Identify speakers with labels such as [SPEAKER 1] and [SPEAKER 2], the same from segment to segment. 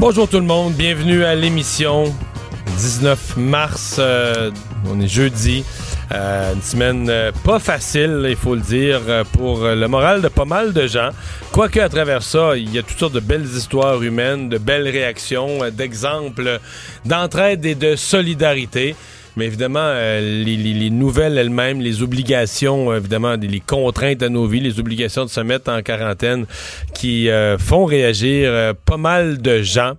[SPEAKER 1] Bonjour tout le monde, bienvenue à l'émission 19 mars, euh, on est jeudi. Euh, une semaine euh, pas facile, il faut le dire, pour le moral de pas mal de gens. Quoique à travers ça, il y a toutes sortes de belles histoires humaines, de belles réactions, d'exemples d'entraide et de solidarité. Mais évidemment, euh, les, les- les nouvelles elles-mêmes, les obligations, euh, évidemment, les, contraintes à nos vies, les obligations de se mettre en quarantaine qui euh, font réagir pas mal de gens.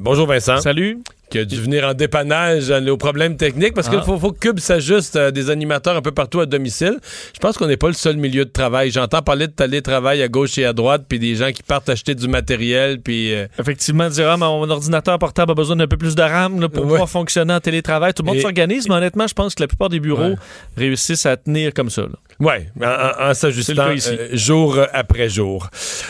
[SPEAKER 1] Bonjour Vincent.
[SPEAKER 2] Salut.
[SPEAKER 1] Qui a dû venir en dépannage nos problèmes techniques parce qu'il
[SPEAKER 2] Ah.
[SPEAKER 1] faut, faut que Cube s'ajuste à des animateurs un peu partout à domicile. Je pense qu'on n'est pas le seul milieu de travail. J'entends parler de télétravail à gauche et à droite, puis des gens qui partent acheter du matériel, puis... euh,
[SPEAKER 2] Effectivement, dire ah, mon ordinateur portable a besoin d'un peu plus de RAM là, pour
[SPEAKER 1] Ouais.
[SPEAKER 2] pouvoir fonctionner en télétravail. Tout le monde
[SPEAKER 1] Et-
[SPEAKER 2] s'organise, mais honnêtement, je pense que la plupart des bureaux
[SPEAKER 1] Ouais.
[SPEAKER 2] réussissent à tenir comme ça.
[SPEAKER 1] Ouais, en, en- en s'ajustant euh, jour après jour.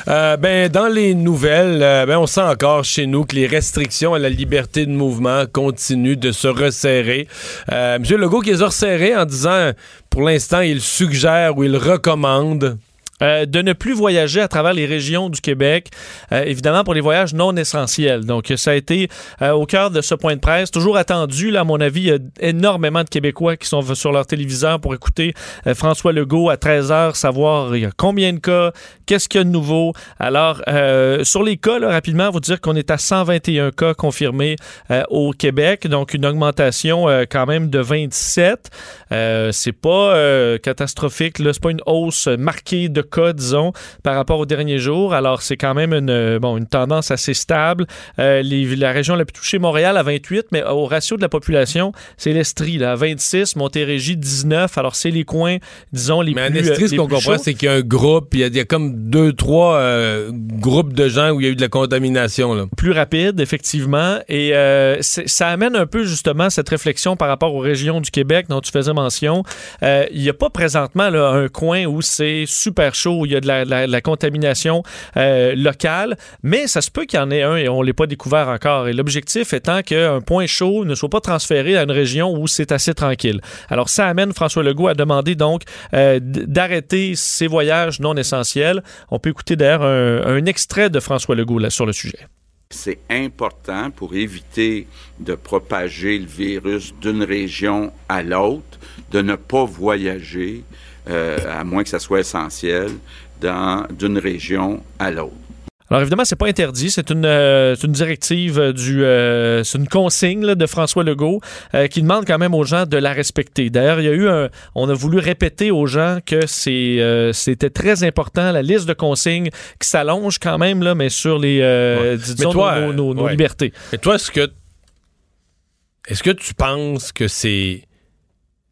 [SPEAKER 1] Euh, ben, dans les nouvelles, euh, ben, on sent encore chez nous que les restrictions à la liberté de mouvement continuent de se resserrer. Euh, Monsieur Legault qui les a resserrés en disant, pour l'instant, il suggère ou il recommande
[SPEAKER 2] Euh, de ne plus voyager à travers les régions du Québec, euh, évidemment pour les voyages non essentiels. Donc, ça a été euh, au cœur de ce point de presse, toujours attendu. Là, à mon avis, il y a énormément de Québécois qui sont sur leur téléviseur pour écouter François Legault à 13h, savoir combien de cas, qu'est-ce qu'il y a de nouveau. Alors, sur les cas, rapidement, vous dire qu'on est à 121 cas confirmés au Québec, donc une augmentation quand même de 27. Euh, c'est pas catastrophique, là, c'est pas une hausse marquée de cas, disons, par rapport aux derniers jours. Alors, c'est quand même une, euh, bon, une tendance assez stable. Euh, les- la région la plus touchée, Montréal, à 28, mais au ratio de la population, c'est l'Estrie, là, à 26, Montérégie, 19. Alors, c'est les coins, disons, les
[SPEAKER 1] Mais en
[SPEAKER 2] plus
[SPEAKER 1] Estrie,
[SPEAKER 2] euh,
[SPEAKER 1] ce
[SPEAKER 2] les
[SPEAKER 1] qu'on comprend, c'est qu'il y a un groupe, il y, a- il y a comme deux, trois euh, groupes de gens où il y a eu de la contamination. Là.
[SPEAKER 2] plus rapide, effectivement. Et euh, ça amène un peu justement cette réflexion par rapport aux régions du Québec dont tu faisais mention. Il n'y a pas présentement là, un coin où c'est super où il y a de la, contamination euh, locale, mais ça se peut qu'il y en ait un et on ne l'ait pas découvert encore. Et l'objectif étant qu'un point chaud ne soit pas transféré à une région où c'est assez tranquille. Alors ça amène François Legault à demander donc euh, d'arrêter ces voyages non essentiels. On peut écouter d'ailleurs un, extrait de François Legault sur le sujet.
[SPEAKER 3] C'est important pour éviter de propager le virus d'une région à l'autre, de ne pas voyager, euh, à moins que ça soit essentiel, dans- d'une région à l'autre.
[SPEAKER 2] Alors évidemment, c'est pas interdit, c'est une, euh, une directive euh, du, euh, c'est une consigne là, de François Legault euh, qui demande quand même aux gens de la respecter. D'ailleurs, il y a eu un, on a voulu répéter aux gens que c'est, euh, c'était très important la liste de consignes qui s'allonge quand même là, mais sur les, euh, disons,
[SPEAKER 1] Mais toi,
[SPEAKER 2] nos, nos- nos
[SPEAKER 1] ouais.
[SPEAKER 2] libertés.
[SPEAKER 1] Et toi, est-ce que est-ce que tu penses que c'est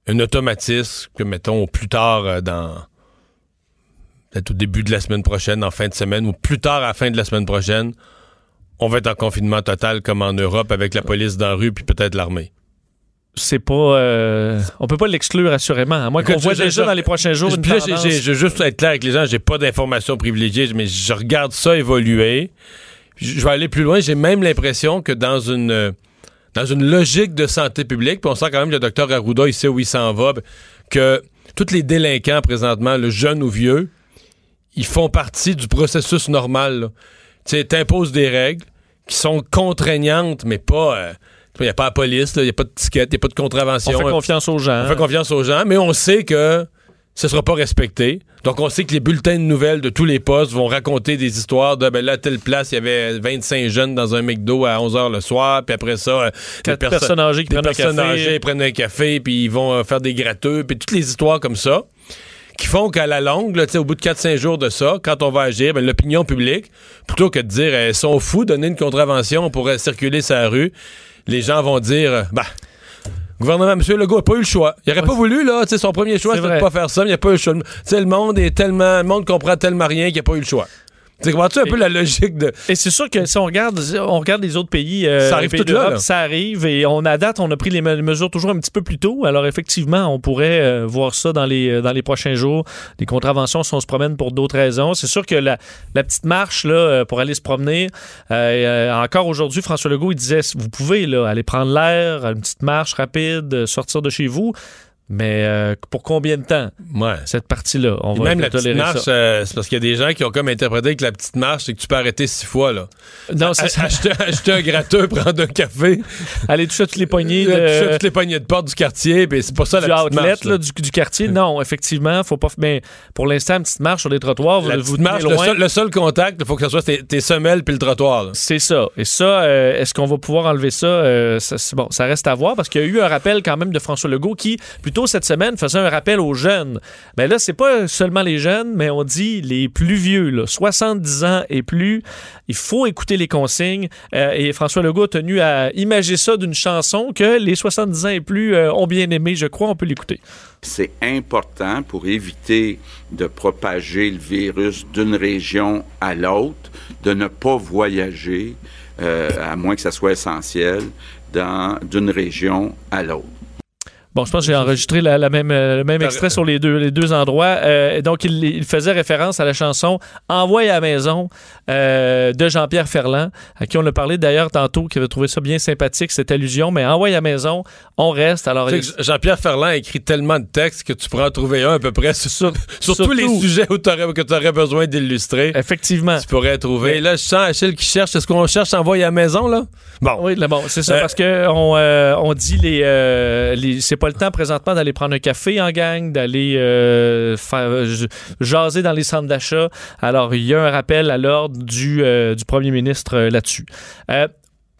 [SPEAKER 1] un automatisme que, mettons, plus tard euh, dans peut-être au début de la semaine prochaine, en fin de semaine, ou plus tard à la fin de la semaine prochaine, on va être en confinement total comme en Europe avec la police dans la rue puis peut-être l'armée.
[SPEAKER 2] C'est pas, euh, on peut pas l'exclure assurément. À moins qu'on voit déjà dans les prochains jours une
[SPEAKER 1] Puis là,
[SPEAKER 2] tendance.
[SPEAKER 1] je veux juste être clair avec les gens, j'ai pas d'informations privilégiées, mais je regarde ça évoluer. Je je vais aller plus loin. J'ai même l'impression que dans une euh, dans une logique de santé publique, puis on sent quand même que le docteur Arruda, il sait où il s'en va, que tous les délinquants présentement, le jeune ou vieux, ils font partie du processus normal. Tu sais, t'imposes des règles qui sont contraignantes, mais pas. euh, il n'y a pas la police, il n'y a pas de ticket, il n'y a pas de contravention.
[SPEAKER 2] on fait confiance aux gens.
[SPEAKER 1] On fait confiance aux gens, mais on sait que ce sera pas respecté. Donc, on sait que les bulletins de nouvelles de tous les postes vont raconter des histoires de, ben là, à telle place, il y avait 25 jeunes dans un McDo à 11h le soir, puis après ça, euh, des
[SPEAKER 2] Quatre
[SPEAKER 1] perso-
[SPEAKER 2] personnes âgées qui prennent un
[SPEAKER 1] personnes
[SPEAKER 2] café.
[SPEAKER 1] âgées prennent un café, puis ils vont euh, faire des gratteux, puis toutes les histoires comme ça qui font qu'à la longue, là, au bout de 4-5 jours de ça, quand on va agir, ben, l'opinion publique, plutôt que de dire elles sont fous, donner une contravention pour euh, circuler sa rue, les gens vont dire euh, bah gouvernement, M. Legault n'a pas eu le choix. Il aurait pas voulu, là, son premier choix, c'était de pas faire ça, mais il n'a pas eu le choix. Tu sais, le monde est tellement, le monde comprend tellement rien qu'il n'a pas eu le choix. Tu comprends-tu un peu la logique de.
[SPEAKER 2] Et c'est sûr que si on regarde, on regarde les autres pays, euh,
[SPEAKER 1] Ça arrive tout là,
[SPEAKER 2] ça arrive et on à date, on a pris les me- mesures toujours un petit peu plus tôt. Alors effectivement, on pourrait euh, voir ça dans les euh, dans les prochains jours. Les contraventions, si on se promène pour d'autres raisons, c'est sûr que la, la petite marche là pour aller se promener. euh, encore aujourd'hui, François Legault il disait, vous pouvez là aller prendre l'air, une petite marche rapide, sortir de chez vous. Mais euh, pour combien de temps
[SPEAKER 1] Ouais.
[SPEAKER 2] cette partie-là? On va
[SPEAKER 1] même la petite
[SPEAKER 2] tolérer
[SPEAKER 1] marche, euh, c'est parce qu'il y a des gens qui ont comme interprété que la petite marche, c'est que tu peux arrêter six fois, là.
[SPEAKER 2] Non, c'est ça.
[SPEAKER 1] acheter, acheter un gratteux, prendre un café,
[SPEAKER 2] Aller toucher toutes les poignées
[SPEAKER 1] toucher
[SPEAKER 2] de,
[SPEAKER 1] toutes les poignées de porte du quartier, puis c'est pas ça
[SPEAKER 2] du
[SPEAKER 1] la petite
[SPEAKER 2] outlet
[SPEAKER 1] marche. là.
[SPEAKER 2] là, du, du quartier. Non, effectivement, faut pas. Mais pour l'instant, une petite marche sur les trottoirs, vous,
[SPEAKER 1] La
[SPEAKER 2] vous tenez
[SPEAKER 1] marche, le
[SPEAKER 2] loin.
[SPEAKER 1] seul, le seul contact, il faut que ce soit tes, tes semelles puis le trottoir.
[SPEAKER 2] C'est ça. Et ça, euh, est-ce qu'on va pouvoir enlever ça? Euh, ça, bon, ça reste à voir parce qu'il y a eu un rappel quand même de François Legault qui, plus cette semaine, faisait un rappel aux jeunes. Mais là, c'est pas seulement les jeunes, mais on dit les plus vieux, là, 70 ans et plus. Il faut écouter les consignes. Euh, et François Legault a tenu à imager ça d'une chanson que les 70 ans et plus euh, ont bien aimé. Je crois, on peut l'écouter.
[SPEAKER 3] C'est important pour éviter de propager le virus d'une région à l'autre, de ne pas voyager, euh, à moins que ça soit essentiel, d'une région à l'autre.
[SPEAKER 2] Bon, je pense que j'ai enregistré la, la même, euh, le même extrait sur les deux, les deux endroits. Euh, donc, il, il faisait référence à la chanson Envoie à la maison euh, de Jean-Pierre Ferland, à qui on a parlé d'ailleurs tantôt, qui avait trouvé ça bien sympathique, cette allusion. Mais Envoie à la maison, on reste. Alors,
[SPEAKER 1] Jean-Pierre Ferland a écrit tellement de textes que tu pourras en trouver un à peu près sur, sur, tous les sujets où que tu aurais besoin d'illustrer.
[SPEAKER 2] effectivement.
[SPEAKER 1] Tu pourrais trouver. Là, je sens Achille qui cherche. Est-ce qu'on cherche envoyer à la maison, là? Bon.
[SPEAKER 2] Oui, là, bon, c'est ça,
[SPEAKER 1] Euh,
[SPEAKER 2] parce que on, on dit les, les c'est pas le temps présentement d'aller prendre un café en gang, d'aller euh, euh, jaser dans les centres d'achat. Alors, il y a un rappel à l'ordre du, euh, premier ministre euh, là-dessus.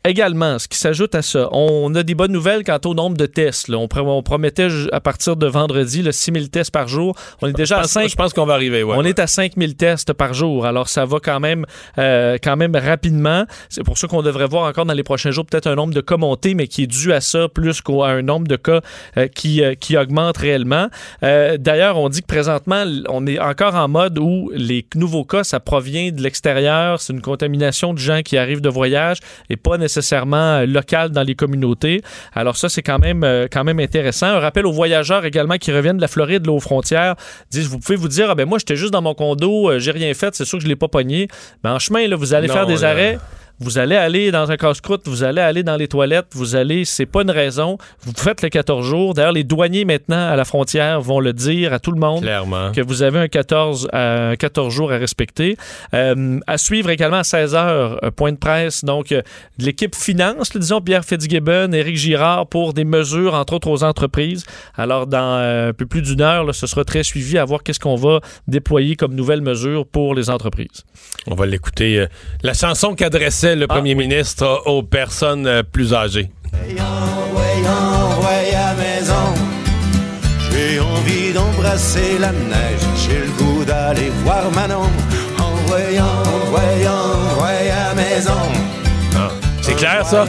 [SPEAKER 2] Également, ce qui s'ajoute à ça, on a des bonnes nouvelles quant au nombre de tests. là. On, pr- on promettait à partir de vendredi le 6 000 tests par jour. On est déjà à
[SPEAKER 1] pense,
[SPEAKER 2] 5
[SPEAKER 1] je pense qu'on va arriver, ouais.
[SPEAKER 2] on
[SPEAKER 1] ouais.
[SPEAKER 2] est à 5000 tests par jour. Alors, ça va quand même, euh, quand même rapidement. C'est pour ça qu'on devrait voir encore dans les prochains jours peut-être un nombre de cas monté, mais qui est dû à ça plus qu'à un nombre de cas euh, qui, euh, qui augmente réellement. D'ailleurs, on dit que présentement, on est encore en mode où les nouveaux cas, ça provient de l'extérieur. C'est une contamination de gens qui arrivent de voyage et pas nécessairement euh, local dans les communautés. Alors ça, c'est quand même, euh, quand même intéressant. Un rappel aux voyageurs également qui reviennent de la Floride, là, aux frontières, disent, vous pouvez vous dire, ah ben moi, j'étais juste dans mon condo, euh, j'ai rien fait, c'est sûr que je l'ai pas pogné. Mais en chemin, là, vous allez
[SPEAKER 1] Non,
[SPEAKER 2] faire des
[SPEAKER 1] là.
[SPEAKER 2] arrêts. Vous allez aller dans un casse-croûte, vous allez aller dans les toilettes, vous allez, c'est pas une raison. Vous faites les 14 jours. D'ailleurs, les douaniers maintenant à la frontière vont le dire à tout le monde
[SPEAKER 1] Clairement.
[SPEAKER 2] que vous avez un 14, à- 14 jours à respecter. Euh, à suivre également à 16 heures, euh, point de presse. Donc, euh, l'équipe finance, disons Pierre Fitzgibbon, Éric Girard pour des mesures, entre autres aux entreprises. Alors, dans euh, un peu plus d'une heure, là, ce sera très suivi à voir qu'est-ce qu'on va déployer comme nouvelles mesures pour les entreprises.
[SPEAKER 1] On va l'écouter. euh, la chanson qu'adressait le
[SPEAKER 2] Ah,
[SPEAKER 1] premier ministre aux personnes euh, plus âgées.
[SPEAKER 4] Envoyant, envoyant à maison. J'ai envie d'embrasser la neige. J'ai le goût d'aller voir Manon. Envoyant, envoyant, envoyant à maison.
[SPEAKER 1] C'est clair, ça?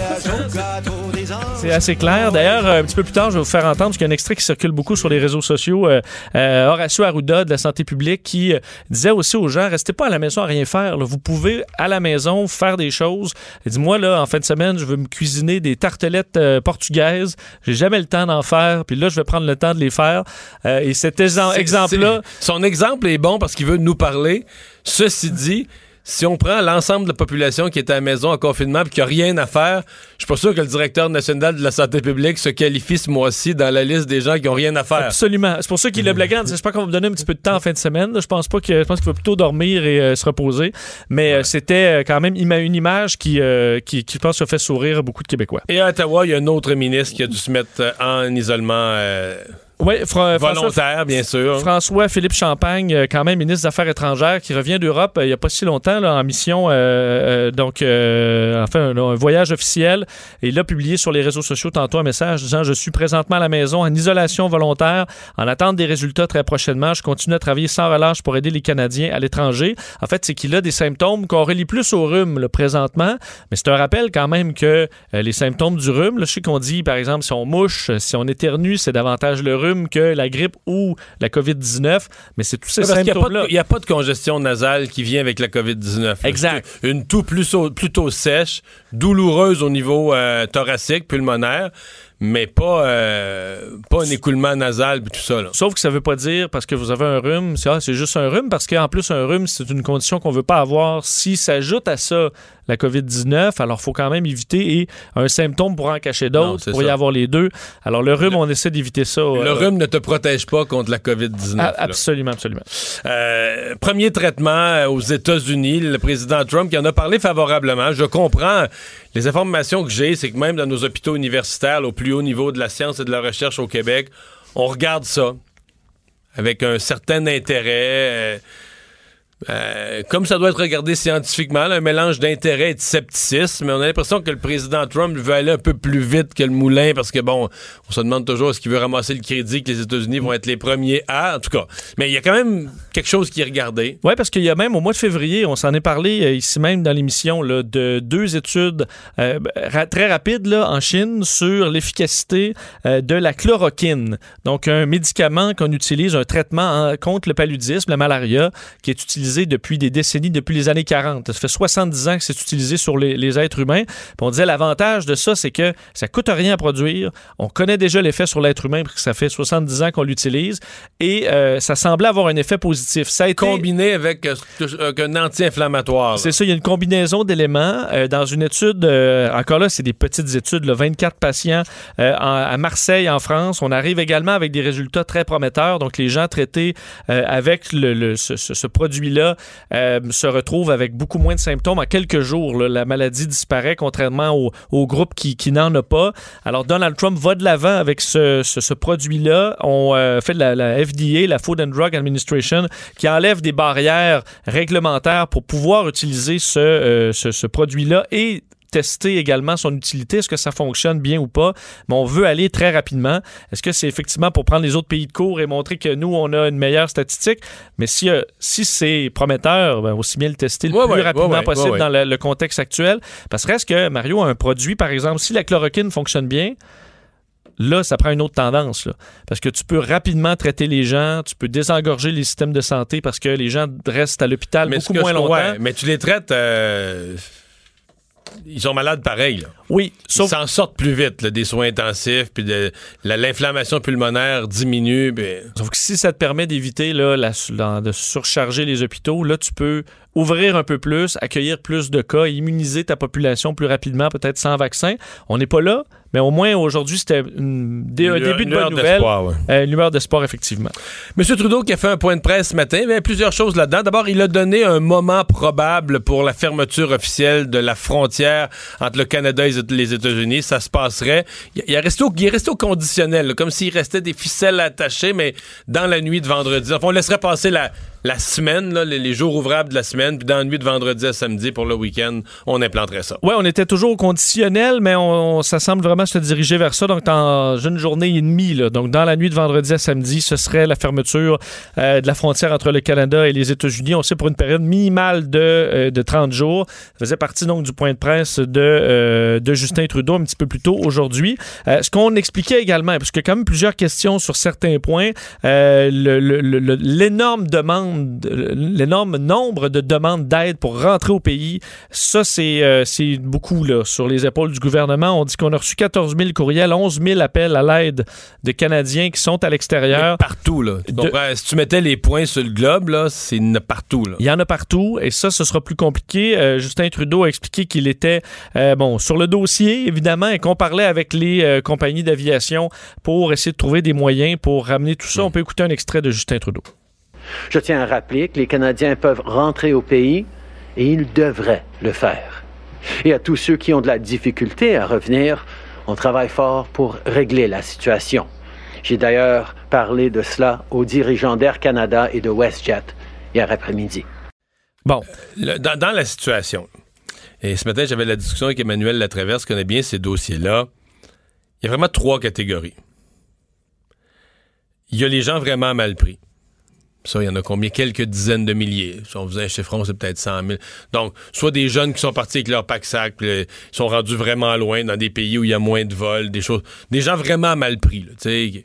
[SPEAKER 2] C'est assez clair. D'ailleurs, un petit peu plus tard, je vais vous faire entendre, parce qu'il y a un extrait qui circule beaucoup sur les réseaux sociaux, euh, euh, Horacio Arruda de la santé publique qui euh, disait aussi aux gens, restez pas à la maison à rien faire. là. Vous pouvez, à la maison, faire des choses. Il dit, moi, là, en fin de semaine, je veux me cuisiner des tartelettes euh, portugaises. J'ai jamais le temps d'en faire. Puis là, je vais prendre le temps de les faire. Euh, et cet exemple-là,
[SPEAKER 1] Son exemple est bon parce qu'il veut nous parler. Ceci dit, si on prend l'ensemble de la population qui est à la maison en confinement et qui n'a rien à faire, je suis pas sûr que le directeur national de la santé publique se qualifie ce mois-ci dans la liste des gens qui n'ont rien à faire.
[SPEAKER 2] Absolument. C'est pour ça qu'il le blaguant. J'espère qu'on va me donner un petit peu de temps en fin de semaine. Je pense pas que je pense qu'il va plutôt dormir et euh, se reposer. Mais euh, c'était euh, quand même une image qui, euh, qui, qui, je pense, a fait sourire beaucoup de Québécois.
[SPEAKER 1] Et à Ottawa, il y a un autre ministre qui a dû se mettre en isolement
[SPEAKER 2] Oui, Fra- François,
[SPEAKER 1] volontaire, bien sûr.
[SPEAKER 2] François Philippe Champagne, euh, quand même ministre des Affaires étrangères, qui revient d'Europe euh, il n'y a pas si longtemps là, en mission, euh, donc euh, enfin un, un voyage officiel. Et il a publié sur les réseaux sociaux tantôt un message disant je suis présentement à la maison en isolation volontaire, en attente des résultats très prochainement. Je continue à travailler sans relâche pour aider les Canadiens à l'étranger. En fait, c'est qu'il a des symptômes qu'on relie plus au rhume là, présentement, mais c'est un rappel quand même que euh, les symptômes du rhume, là, je sais qu'on dit par exemple si on mouche, si on éternue, c'est davantage le rhume rhume que la grippe ou la COVID-19, mais c'est tous ces
[SPEAKER 1] pas
[SPEAKER 2] symptômes-là.
[SPEAKER 1] Il n'y a, pas de congestion nasale qui vient avec la COVID-19. là.
[SPEAKER 2] Exact.
[SPEAKER 1] Une toux plutôt, plutôt sèche, douloureuse au niveau euh, thoracique, pulmonaire, mais pas, euh, pas un écoulement nasal et tout ça. là.
[SPEAKER 2] Sauf que ça veut pas dire parce que vous avez un rhume, c'est ah, c'est juste un rhume, parce qu'en plus, un rhume, c'est une condition qu'on veut pas avoir. Si s'ajoute à ça la COVID-19, alors il faut quand même éviter et un symptôme pourra en cacher d'autres, pour y
[SPEAKER 1] ça.
[SPEAKER 2] avoir les deux. Alors le rhume, on essaie d'éviter ça.
[SPEAKER 1] Le
[SPEAKER 2] euh,
[SPEAKER 1] rhume ne te protège pas contre la COVID-19.
[SPEAKER 2] a-
[SPEAKER 1] là.
[SPEAKER 2] absolument, absolument.
[SPEAKER 1] Euh, premier traitement aux États-Unis, le président Trump qui en a parlé favorablement. Je comprends. Les informations que j'ai, c'est que même dans nos hôpitaux universitaires, au plus haut niveau de la science et de la recherche au Québec, on regarde ça avec un certain intérêt. euh, euh, comme ça doit être regardé scientifiquement, un mélange d'intérêt et de scepticisme, on a l'impression que le président Trump veut aller un peu plus vite que le moulin parce que, bon, on se demande toujours est-ce qu'il veut ramasser le crédit que les États-Unis vont être les premiers à, en tout cas. Mais il y a quand même quelque chose qui est regardé.
[SPEAKER 2] Oui, parce qu'il y a même au mois de février, on s'en est parlé euh, ici même dans l'émission, de deux études euh, très rapides en Chine sur l'efficacité de la chloroquine. Donc, un médicament qu'on utilise, un traitement en- contre le paludisme, la malaria, qui est utilisé depuis des décennies, depuis les années 40. Ça fait 70 ans que c'est utilisé sur les, les êtres humains. Puis on disait l'avantage de ça, c'est que ça coûte rien à produire. On connaît déjà l'effet sur l'être humain parce que ça fait 70 ans qu'on l'utilise et euh, ça semblait avoir un effet positif. Ça a été
[SPEAKER 1] Combiné avec, euh, avec un anti-inflammatoire.
[SPEAKER 2] c'est ça, il y a une combinaison d'éléments. Euh, dans une étude, euh, encore là, c'est des petites études, là, 24 patients euh, en- à Marseille, en France. On arrive également avec des résultats très prometteurs. Donc, les gens traités euh, avec le, le- ce, ce- ce produit-là euh, se retrouvent avec beaucoup moins de symptômes. En quelques jours, la maladie disparaît, contrairement au, groupe qui, n'en a pas. Alors, Donald Trump va de l'avant avec ce, produit-là. On euh, fait la, FDA, la Food and Drug Administration, qui enlève des barrières réglementaires pour pouvoir utiliser ce, euh, produit-là tester également son utilité, est-ce que ça fonctionne bien ou pas, mais on veut aller très rapidement. Est-ce que c'est effectivement pour prendre les autres pays de cours et montrer que nous, on a une meilleure statistique? Mais si, euh, si c'est prometteur, ben, aussi bien le tester le
[SPEAKER 1] Ouais,
[SPEAKER 2] plus
[SPEAKER 1] ouais,
[SPEAKER 2] rapidement
[SPEAKER 1] ouais,
[SPEAKER 2] possible dans le, le contexte actuel. Parce que reste que, Mario, un produit, par exemple, si la chloroquine fonctionne bien, Là, ça prend une autre tendance. Là. Parce que tu peux rapidement traiter les gens, tu peux désengorger les systèmes de santé parce que les gens restent à l'hôpital
[SPEAKER 1] Mais
[SPEAKER 2] beaucoup moins longtemps.
[SPEAKER 1] ouais, mais tu les traites. euh, ils sont malades pareil. Là.
[SPEAKER 2] Oui,
[SPEAKER 1] Ils
[SPEAKER 2] sauf
[SPEAKER 1] s'en sortent plus vite, là, des soins intensifs, puis de- la- l'inflammation pulmonaire diminue. ben,
[SPEAKER 2] Sauf que si ça te permet d'éviter là, la- de surcharger les hôpitaux, là, tu peux ouvrir un peu plus, accueillir plus de cas, immuniser ta population plus rapidement, peut-être sans vaccin. On n'est pas là, mais au moins aujourd'hui, c'était un début de bonne nouvelle.
[SPEAKER 1] ouais.
[SPEAKER 2] Euh, une d'espoir, effectivement.
[SPEAKER 1] M. Trudeau qui a fait un point de presse ce matin, il y avait plusieurs choses là-dedans. D'abord, il a donné un moment probable pour la fermeture officielle de la frontière entre le Canada et les États-Unis. Ça se passerait. Il est resté au, il est resté au conditionnel, comme s'il restait des ficelles attachées, mais dans la nuit de vendredi. Enfin, on laisserait passer la, la semaine, les, jours ouvrables de la semaine, puis dans la nuit de vendredi à samedi pour le week-end, on implanterait ça.
[SPEAKER 2] Oui, on était toujours au conditionnel, mais on, ça semble vraiment se diriger vers ça. Donc, dans une journée et demie, donc dans la nuit de vendredi à samedi, ce serait la fermeture euh, de la frontière entre le Canada et les États-Unis. On sait pour une période minimale de, euh, de 30 jours. Ça faisait partie donc du point de presse de, euh, de Justin Trudeau un petit peu plus tôt aujourd'hui. Euh, ce qu'on expliquait également, parce a quand même plusieurs questions sur certains points, l'énorme demande, l'énorme nombre de demandes d'aide pour rentrer au pays, ça, c'est euh, c'est beaucoup là, sur les épaules du gouvernement. On dit qu'on a reçu 14 000 courriels, 11 000 appels à l'aide de Canadiens qui sont à l'extérieur.
[SPEAKER 1] Partout, là. Tu
[SPEAKER 2] De-?
[SPEAKER 1] Si tu mettais les points sur le globe, là, c'est il y en a partout, là.
[SPEAKER 2] Il y en a partout et ça, ce sera plus compliqué. Euh, Justin Trudeau a expliqué qu'il était euh, bon sur le dossier, évidemment, et qu'on parlait avec les compagnies d'aviation pour essayer de trouver des moyens pour ramener tout ça. On peut écouter un extrait de Justin Trudeau.
[SPEAKER 5] Je tiens à rappeler que les Canadiens peuvent rentrer au pays et ils devraient le faire. Et à tous ceux qui ont de la difficulté à revenir, on travaille fort pour régler la situation. J'ai d'ailleurs parlé de cela aux dirigeants d'Air Canada et de WestJet hier après-midi.
[SPEAKER 2] Bon,
[SPEAKER 1] dans la situation, et ce matin, j'avais la discussion avec Emmanuel Latraverse, qui connaît bien ces dossiers-là. Il y a vraiment trois catégories. Il y a les gens vraiment mal pris. Ça, il y en a combien? Quelques dizaines de milliers. Si on faisait un chiffron, c'est peut-être 100 000. Donc, soit des jeunes qui sont partis avec leur pack-sac, ils sont rendus vraiment loin dans des pays où il y a moins de vols, des choses. Des gens vraiment mal pris, tu sais.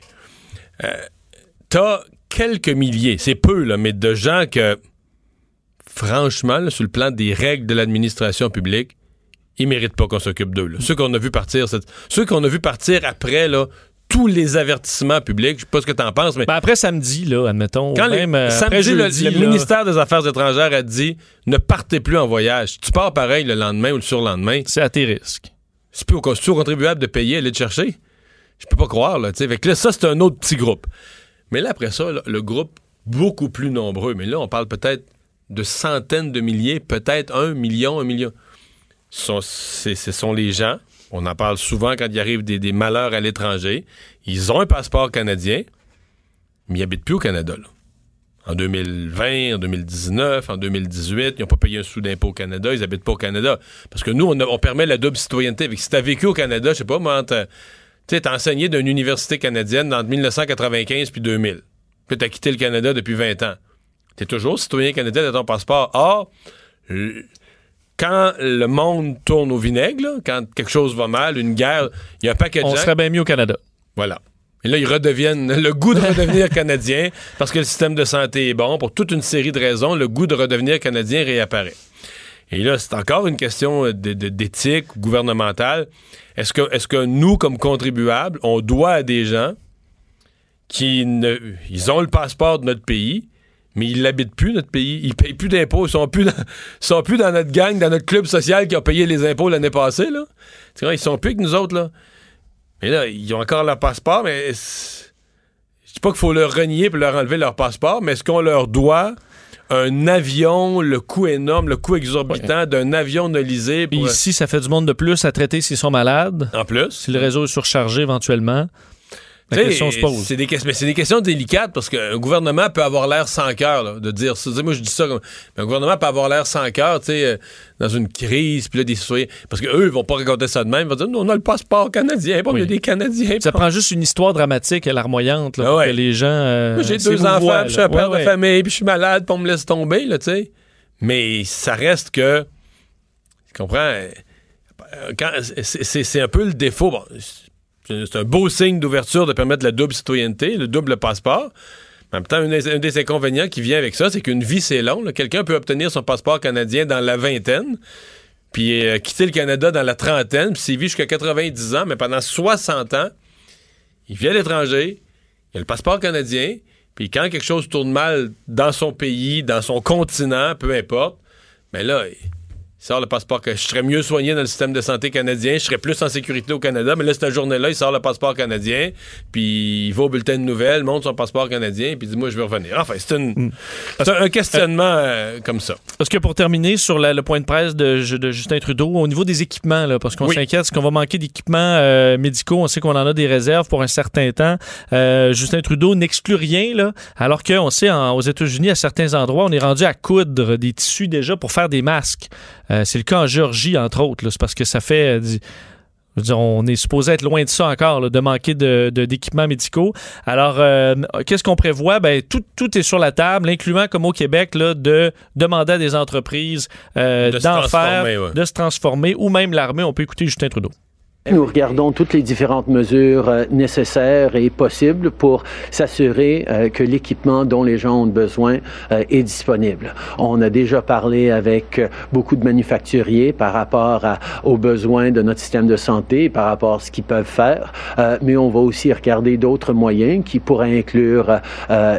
[SPEAKER 1] euh, t'as quelques milliers, c'est peu, là, mais de gens que, franchement, sur le plan des règles de l'administration publique, ils méritent pas qu'on s'occupe d'eux. Ceux qu'on a vu partir, ceux qu'on a vu partir après, là, tous les avertissements publics, je sais pas ce que t'en penses, mais
[SPEAKER 2] Ben après samedi, là, admettons.
[SPEAKER 1] quand les-
[SPEAKER 2] même, euh,
[SPEAKER 1] samedi, le,
[SPEAKER 2] jeudi,
[SPEAKER 1] le ministère des Affaires étrangères a dit ne partez plus en voyage. Tu pars pareil le lendemain ou le surlendemain.
[SPEAKER 2] C'est à tes risques.
[SPEAKER 1] C'est plus au, contribuable de payer, aller te chercher. Je peux pas croire, là. tu sais. Fait que là, ça, c'est un autre petit groupe. Mais là, après ça, là, le groupe beaucoup plus nombreux. Mais là, on parle peut-être de centaines de milliers, peut-être un million, un million. Ce sont, c'est- ce sont les gens. On en parle souvent quand il arrive des, malheurs à l'étranger. Ils ont un passeport canadien, mais ils habitent plus au Canada. En 2020, en 2019, en 2018, ils n'ont pas payé un sou d'impôt au Canada, ils habitent pas au Canada. Parce que nous, on, permet la double citoyenneté. Si tu as vécu au Canada, je sais pas, moi, tu t'as enseigné d'une université canadienne entre 1995 puis 2000. Puis t'as quitté le Canada depuis 20 ans. T'es toujours citoyen canadien de ton passeport. Or, l- quand le monde tourne au vinaigre, là, quand quelque chose va mal, une guerre, il y a un paquet de
[SPEAKER 2] On
[SPEAKER 1] gens...
[SPEAKER 2] serait bien mieux au Canada.
[SPEAKER 1] Voilà. Et là, ils redeviennent le goût de redevenir canadien parce que le système de santé est bon. Pour toute une série de raisons, le goût de redevenir canadien réapparaît. Et là, c'est encore une question de- d'éthique gouvernementale. Est-ce que, est-ce que nous, comme contribuables, on doit à des gens qui ne, ils ont le passeport de notre pays, mais ils l'habitent plus, notre pays. Ils payent plus d'impôts. Ils sont plus dans, ils sont plus dans notre gang, dans notre club social qui a payé les impôts l'année passée, là. Tu vois, ils sont plus que nous autres, là. Mais là, ils ont encore leur passeport, mais je dis pas qu'il faut leur renier pour leur enlever leur passeport, mais est-ce qu'on leur doit un avion, le coût énorme, le coût exorbitant d'un avion nolisé
[SPEAKER 2] Puis
[SPEAKER 1] pour...
[SPEAKER 2] ici, ça fait du monde de plus à traiter s'ils sont malades.
[SPEAKER 1] en plus?
[SPEAKER 2] Si le réseau est surchargé éventuellement. La
[SPEAKER 1] T'sais,
[SPEAKER 2] question se pose.
[SPEAKER 1] C'est des, ques- mais c'est des questions délicates parce qu'un gouvernement peut avoir l'air sans cœur de dire ça. Moi, je dis ça comme. mais un gouvernement peut avoir l'air sans cœur, tu sais, euh, dans une crise, puis là, des citoyens. Parce qu'eux, ils vont pas raconter ça de même. Ils vont dire, nous, on a le passeport canadien, bon, il y a des Canadiens.
[SPEAKER 2] Ça
[SPEAKER 1] bon.
[SPEAKER 2] prend juste une histoire dramatique et larmoyante là,
[SPEAKER 1] Ah
[SPEAKER 2] pour que les gens. euh,
[SPEAKER 1] Moi, j'ai deux enfants, puis je suis un père
[SPEAKER 2] Ouais,
[SPEAKER 1] de famille, puis je suis malade, puis on me laisse tomber, là, tu sais. Mais ça reste que. Tu comprends? euh, quand- c'est- un peu le défaut. Bon, c'est un beau signe d'ouverture de permettre la double citoyenneté, le double passeport. En même temps, un des, inconvénients qui vient avec ça, c'est qu'une vie, c'est long. là. Quelqu'un peut obtenir son passeport canadien dans la vingtaine, puis euh, quitter le Canada dans la trentaine, puis s'il vit jusqu'à 90 ans, mais pendant 60 ans, il vit à l'étranger, il a le passeport canadien, puis quand quelque chose tourne mal dans son pays, dans son continent, peu importe, mais là, il sort le passeport que je serais mieux soigné dans le système de santé canadien, je serais plus en sécurité au Canada, mais là, cette journée-là, il sort le passeport canadien, puis il va au bulletin de nouvelles, montre son passeport canadien, puis dit moi je veux revenir. Enfin, c'est c'est un, un questionnement euh, comme ça.
[SPEAKER 2] Parce que pour terminer sur la- le point de presse de, de Justin Trudeau, au niveau des équipements, là, parce qu'on
[SPEAKER 1] Oui.
[SPEAKER 2] s'inquiète, est-ce qu'on va manquer d'équipements euh, médicaux? On sait qu'on en a des réserves pour un certain temps. Euh, Justin Trudeau n'exclut rien, là, alors qu'on sait en- aux États-Unis, à certains endroits, on est rendu à coudre des tissus déjà pour faire des masques. Euh, c'est le cas en Géorgie, entre autres. C'est parce que ça fait... euh, du- je veux dire, on est supposé être loin de ça encore, là, de manquer de- de- d'équipements médicaux. Alors, euh, qu'est-ce qu'on prévoit? Ben, tout, tout est sur la table, incluant, comme au Québec, là, de demander à des entreprises euh,
[SPEAKER 1] De se
[SPEAKER 2] d'en faire,
[SPEAKER 1] ouais.
[SPEAKER 2] de se transformer, ou même l'armée. On peut écouter Justin Trudeau.
[SPEAKER 5] Nous regardons toutes les différentes mesures euh, nécessaires et possibles pour s'assurer euh, que l'équipement dont les gens ont besoin euh, est disponible. On a déjà parlé avec beaucoup de manufacturiers par rapport aux besoins de notre système de santé, par rapport à ce qu'ils peuvent faire, mais on va aussi regarder d'autres moyens qui pourraient inclure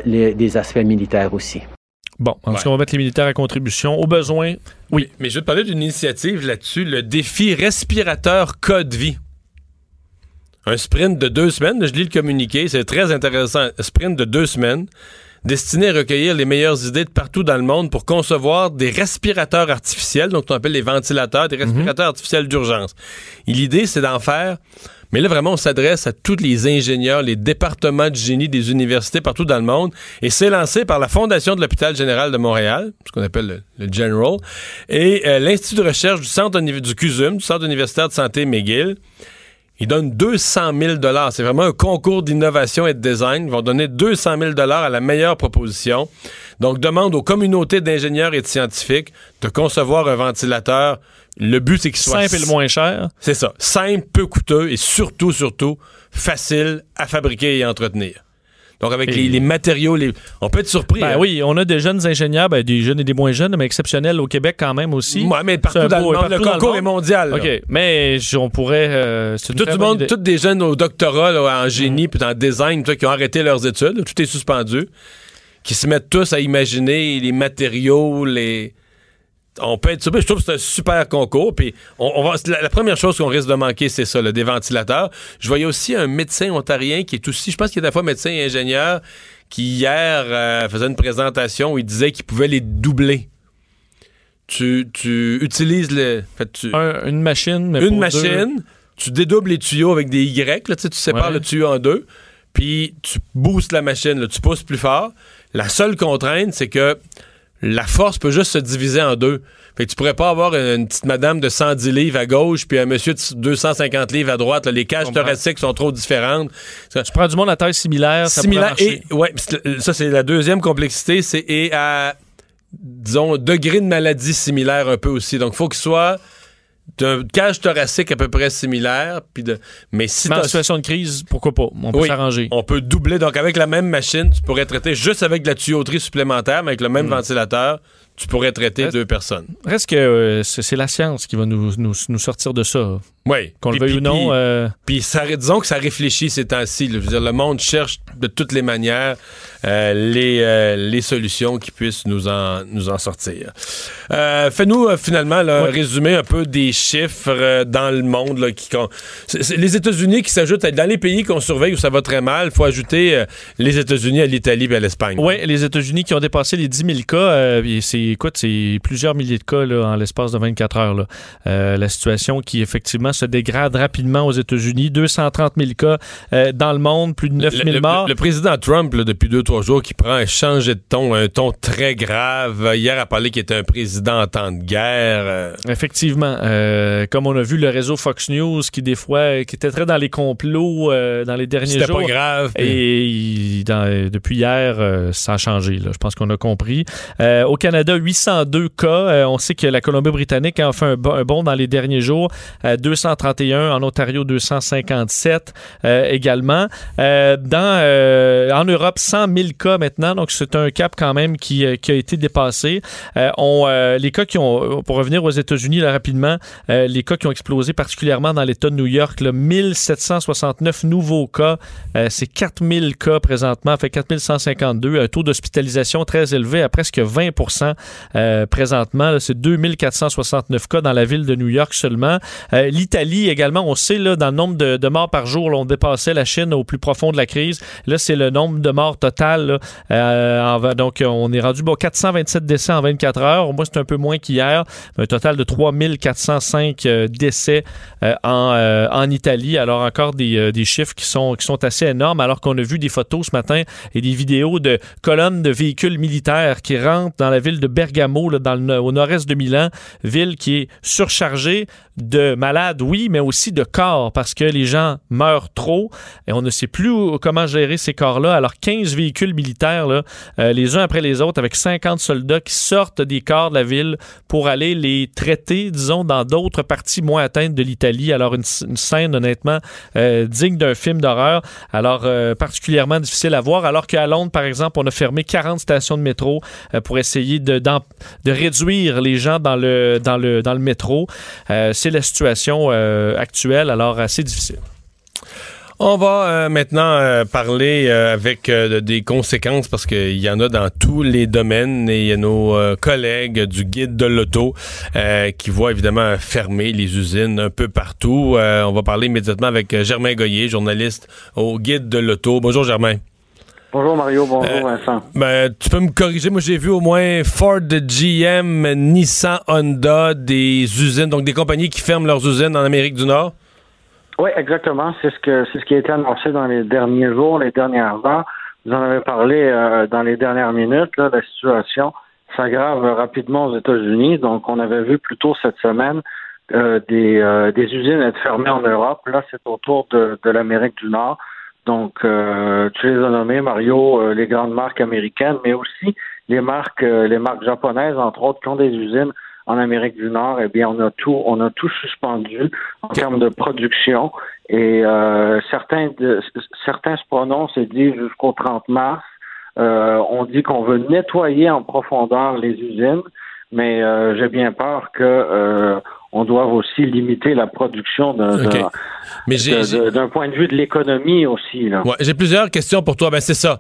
[SPEAKER 5] des aspects militaires aussi.
[SPEAKER 2] Bon,
[SPEAKER 1] Ouais.
[SPEAKER 2] qu'on va mettre les militaires à contribution? Au besoin, oui.
[SPEAKER 1] Mais je vais te parler d'une initiative là-dessus, le défi respirateur code vie. Un sprint de deux semaines, je lis le communiqué, c'est très intéressant. Un sprint de deux semaines destiné à recueillir les meilleures idées de partout dans le monde pour concevoir des respirateurs artificiels, donc on appelle les ventilateurs, des respirateurs artificiels d'urgence. L'idée, c'est d'en faire, mais là vraiment, on s'adresse à tous les ingénieurs, les départements de génie des universités partout dans le monde, et c'est lancé par la Fondation de l'Hôpital général de Montréal, ce qu'on appelle le, General, et euh, l'Institut de recherche du Centre du CUSUM, du Centre universitaire de santé McGill. Ils donnent 200 000 C'est vraiment un concours d'innovation et de design. Ils vont donner 200 000 à la meilleure proposition. Donc, demande aux communautés d'ingénieurs et de scientifiques de concevoir un ventilateur. Le but, c'est qu'il soit
[SPEAKER 2] Simple et le moins cher.
[SPEAKER 1] c'est ça. Simple, peu coûteux et surtout, surtout, facile à fabriquer et à entretenir. Donc, avec les, les matériaux, les... on peut être surpris.
[SPEAKER 2] Ben
[SPEAKER 1] hein.
[SPEAKER 2] oui, on a des jeunes ingénieurs, ben, des jeunes et des moins jeunes, mais exceptionnels au Québec quand même aussi.
[SPEAKER 1] Ouais, mais partout dans le monde, le
[SPEAKER 2] partout dans le
[SPEAKER 1] concours est mondial. là.
[SPEAKER 2] OK, mais on pourrait... euh,
[SPEAKER 1] Tout le monde,
[SPEAKER 2] idée. Mm.
[SPEAKER 1] tous des jeunes au doctorat là, en génie puis en design toi, qui ont arrêté leurs études, tout est suspendu, qui se mettent tous à imaginer les matériaux, les. On peut être. Je trouve que c'est un super concours. Puis on, on va, la, la première chose qu'on risque de manquer, c'est ça, là, des ventilateurs. Je voyais aussi un médecin ontarien qui est aussi, je pense qu'il est à la fois médecin et ingénieur, qui hier euh, faisait une présentation où il disait qu'il pouvait les doubler. Tu, tu utilises le. fait, tu,
[SPEAKER 2] Un- une machine, mais
[SPEAKER 1] une
[SPEAKER 2] pour
[SPEAKER 1] machine, tu dédoubles les tuyaux avec des Y, là, tu sais, tu sépares
[SPEAKER 2] Ouais.
[SPEAKER 1] le tuyau en deux, puis tu boostes la machine, là, tu pousses plus fort. La seule contrainte, c'est que la force peut juste se diviser en deux. Fait que tu pourrais pas avoir une, petite madame de 110 livres à gauche puis un monsieur de 250 livres à droite. là. les cages thoraciques sont trop différentes.
[SPEAKER 2] Tu prends du monde à taille similaire, ça
[SPEAKER 1] Similaire
[SPEAKER 2] marcher.
[SPEAKER 1] et ouais, ça c'est la deuxième complexité, c'est et à disons degré de maladie similaire un peu aussi. Donc faut qu'il soit d'une cage thoracique à peu près similaire puis de mais si
[SPEAKER 2] en situation de crise, pourquoi pas? On peut
[SPEAKER 1] Oui.
[SPEAKER 2] s'arranger.
[SPEAKER 1] on peut doubler donc avec la même machine, tu pourrais traiter juste avec de la tuyauterie supplémentaire mais avec le même ventilateur, tu pourrais traiter
[SPEAKER 2] Reste-
[SPEAKER 1] deux personnes.
[SPEAKER 2] Reste que euh, c'est c'est la science qui va nous, nous, nous sortir de ça.
[SPEAKER 1] Oui,
[SPEAKER 2] Qu'on le
[SPEAKER 1] Puis-
[SPEAKER 2] veuille ou non.
[SPEAKER 1] puis-
[SPEAKER 2] euh,
[SPEAKER 1] Puis ça, disons que ça réfléchit ces temps-ci. le monde cherche de toutes les manières euh, les, euh, les solutions qui puissent nous en, nous en sortir. Fais-nous finalement là,
[SPEAKER 2] Oui.
[SPEAKER 1] résumer un peu des chiffres dans le monde. Là, qui, les États-Unis qui s'ajoutent à- dans les pays qu'on surveille où ça va très mal. Il faut ajouter les États-Unis à l'Italie et à l'Espagne.
[SPEAKER 2] Oui, les États-Unis qui ont dépassé les 10 000 cas, c'est, écoute, c'est plusieurs milliers de cas là, en l'espace de 24 heures. là. La situation qui, effectivement, se dégrade rapidement aux États-Unis. 230 000 cas euh, dans le monde, plus de 9
[SPEAKER 1] Le,
[SPEAKER 2] 000
[SPEAKER 1] le-
[SPEAKER 2] morts.
[SPEAKER 1] le président Trump, là, depuis deux, trois jours, qui prend un changé de ton, un ton très grave. Hier, a parlé qu'il était un président en temps de guerre. euh,
[SPEAKER 2] Effectivement, euh, comme on a vu le réseau Fox News qui des fois qui était très dans les complots dans les derniers
[SPEAKER 1] C'était
[SPEAKER 2] jours.
[SPEAKER 1] pas grave. puis-
[SPEAKER 2] Et il- dans- depuis hier, ça a changé. là. Je pense qu'on a compris. Au Canada, 802 cas. On sait que la Colombie-Britannique a fait un, un bond dans les derniers jours. 231 en Ontario, 257 euh, également. Euh, dans, euh, en Europe, 100 000 cas maintenant. Donc, c'est un cap quand même qui, a été dépassé. On, les cas qui ont, pour revenir aux États-Unis rapidement, les cas qui ont explosé particulièrement dans l'État de New York, là, 1769 nouveaux cas. C'est 4000 cas présentement, fait 4152. Un taux d'hospitalisation très élevé à presque 20% euh, présentement. là, C'est 2469 cas dans la ville de New York seulement. Euh, L'Italie également, on sait, là, dans le nombre de, morts par jour, là, on dépassait la Chine au plus profond de la crise. Là, c'est le nombre de morts total. Euh, donc, on est rendu bon, 427 décès en 24 heures. Moi, c'est un peu moins qu'hier. Un total de 3405 euh, décès euh, en, Italie. Alors, encore des, chiffres qui sont, qui sont assez énormes, alors qu'on a vu des photos ce matin et des vidéos de colonnes de véhicules militaires qui rentrent dans la ville de Bergamo, au nord-est de Milan, ville qui est surchargée de malades, oui, mais aussi de corps, parce que les gens meurent trop et on ne sait plus comment gérer ces corps-là. Alors, 15 véhicules militaires, euh, les uns après les autres, avec 50 soldats qui sortent des corps de la ville pour aller les traiter, disons, dans d'autres parties moins atteintes de l'Italie. Alors, une, scène, honnêtement, euh, digne d'un film d'horreur. Alors, euh, particulièrement difficile à voir. Alors qu'à Londres, par exemple, on a fermé 40 stations de métro pour essayer de, réduire les gens dans le, métro. C'est la situation euh, actuelle, alors assez difficile.
[SPEAKER 1] On va euh, maintenant euh, parler euh, avec de- des conséquences parce qu'il y en a dans tous les domaines et il y a nos collègues du guide de l'auto qui voient évidemment fermer les usines un peu partout. On va parler immédiatement avec Germain Goyer, journaliste au guide de l'auto. Bonjour Germain.
[SPEAKER 6] Bonjour Mario, bonjour
[SPEAKER 1] Euh,
[SPEAKER 6] Vincent.
[SPEAKER 1] Ben, tu peux me corriger. Moi, j'ai vu au moins Ford, GM, Nissan, Honda, des usines, donc des compagnies qui ferment leurs usines en Amérique du Nord.
[SPEAKER 6] Oui, exactement. C'est ce que c'est ce qui a été annoncé dans les derniers jours, les dernières heures. Vous en avez parlé euh, dans les dernières minutes. Là, la situation s'aggrave rapidement aux États-Unis. Donc, on avait vu plus tôt cette semaine euh, des, euh, des usines être fermées en Europe. Là, c'est au tour de, de l'Amérique du Nord. Donc, euh, tu les as nommés, Mario, euh, les grandes marques américaines, mais aussi les marques, euh, les marques japonaises, entre autres, qui ont des usines en Amérique du Nord, eh bien, on a tout, on a tout suspendu en termes de production. Et euh, certains, de, certains se prononcent et disent jusqu'au 30 mars. Euh, on dit qu'on veut nettoyer en profondeur les usines, mais euh, j'ai bien peur que euh, on doit aussi limiter la production d'un point de vue de l'économie aussi.
[SPEAKER 1] Ouais, j'ai plusieurs questions pour toi. Ben, c'est ça.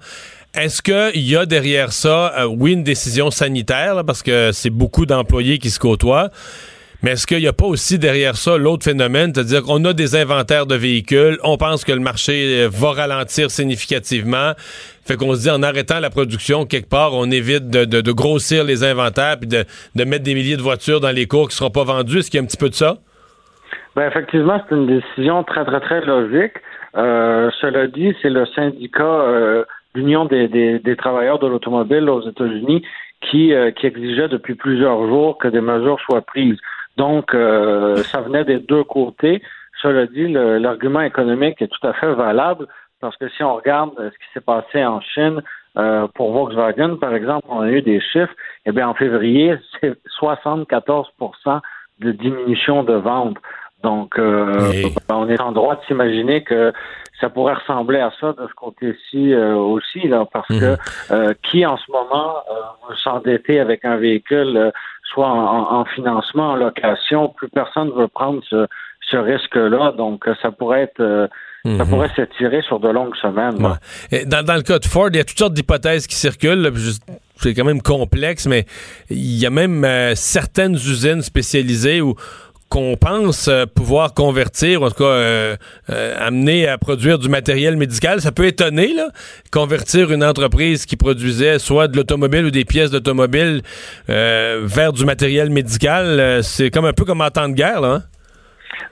[SPEAKER 1] Est-ce qu'il y a derrière ça, euh, oui, une décision sanitaire, là, parce que c'est beaucoup d'employés qui se côtoient, mais est-ce qu'il n'y a pas aussi derrière ça l'autre phénomène, c'est-à-dire qu'on a des inventaires de véhicules, on pense que le marché euh, va ralentir significativement, fait qu'on se dit en arrêtant la production, quelque part, on évite de, grossir les inventaires puis de, de mettre des milliers de voitures dans les cours qui ne seront pas vendues. Est-ce qu'il y a un petit peu de ça?
[SPEAKER 6] Ben, effectivement, c'est une décision très, très, très logique. Euh, cela dit, c'est le syndicat, euh, l'Union des, des, travailleurs de l'automobile aux États-Unis qui, euh, qui exigeait depuis plusieurs jours que des mesures soient prises. Donc, euh, ça venait des deux côtés. Cela dit, l'argument économique est tout à fait valable parce que si on regarde euh, ce qui s'est passé en Chine euh, pour Volkswagen, par exemple, on a eu des chiffres. Eh bien, en février, c'est 74% de diminution de ventes. Donc, euh, ben, on est en droit de s'imaginer que ça pourrait ressembler à ça de ce côté-ci euh, aussi, là, parce
[SPEAKER 1] Mhm.
[SPEAKER 6] que euh, qui en ce moment euh, veut s'endetter avec un véhicule, euh, soit en, en- en financement, en location, plus personne veut prendre ce, ce risque-là. Donc, euh, ça pourrait être, ça
[SPEAKER 1] Mhm.
[SPEAKER 6] pourrait s'étirer sur de longues semaines. là.
[SPEAKER 1] Ouais. Et Dans, dans le cas de Ford, il y a toutes sortes d'hypothèses qui circulent. C'est quand même complexe, mais il y a même euh, certaines usines spécialisées où qu'on pense euh, pouvoir convertir, ou en tout cas euh, euh, amener à produire du matériel médical. Ça peut étonner, là, convertir une entreprise qui produisait soit de l'automobile ou des pièces d'automobile vers du matériel médical. C'est comme un peu comme en temps de guerre, là. hein?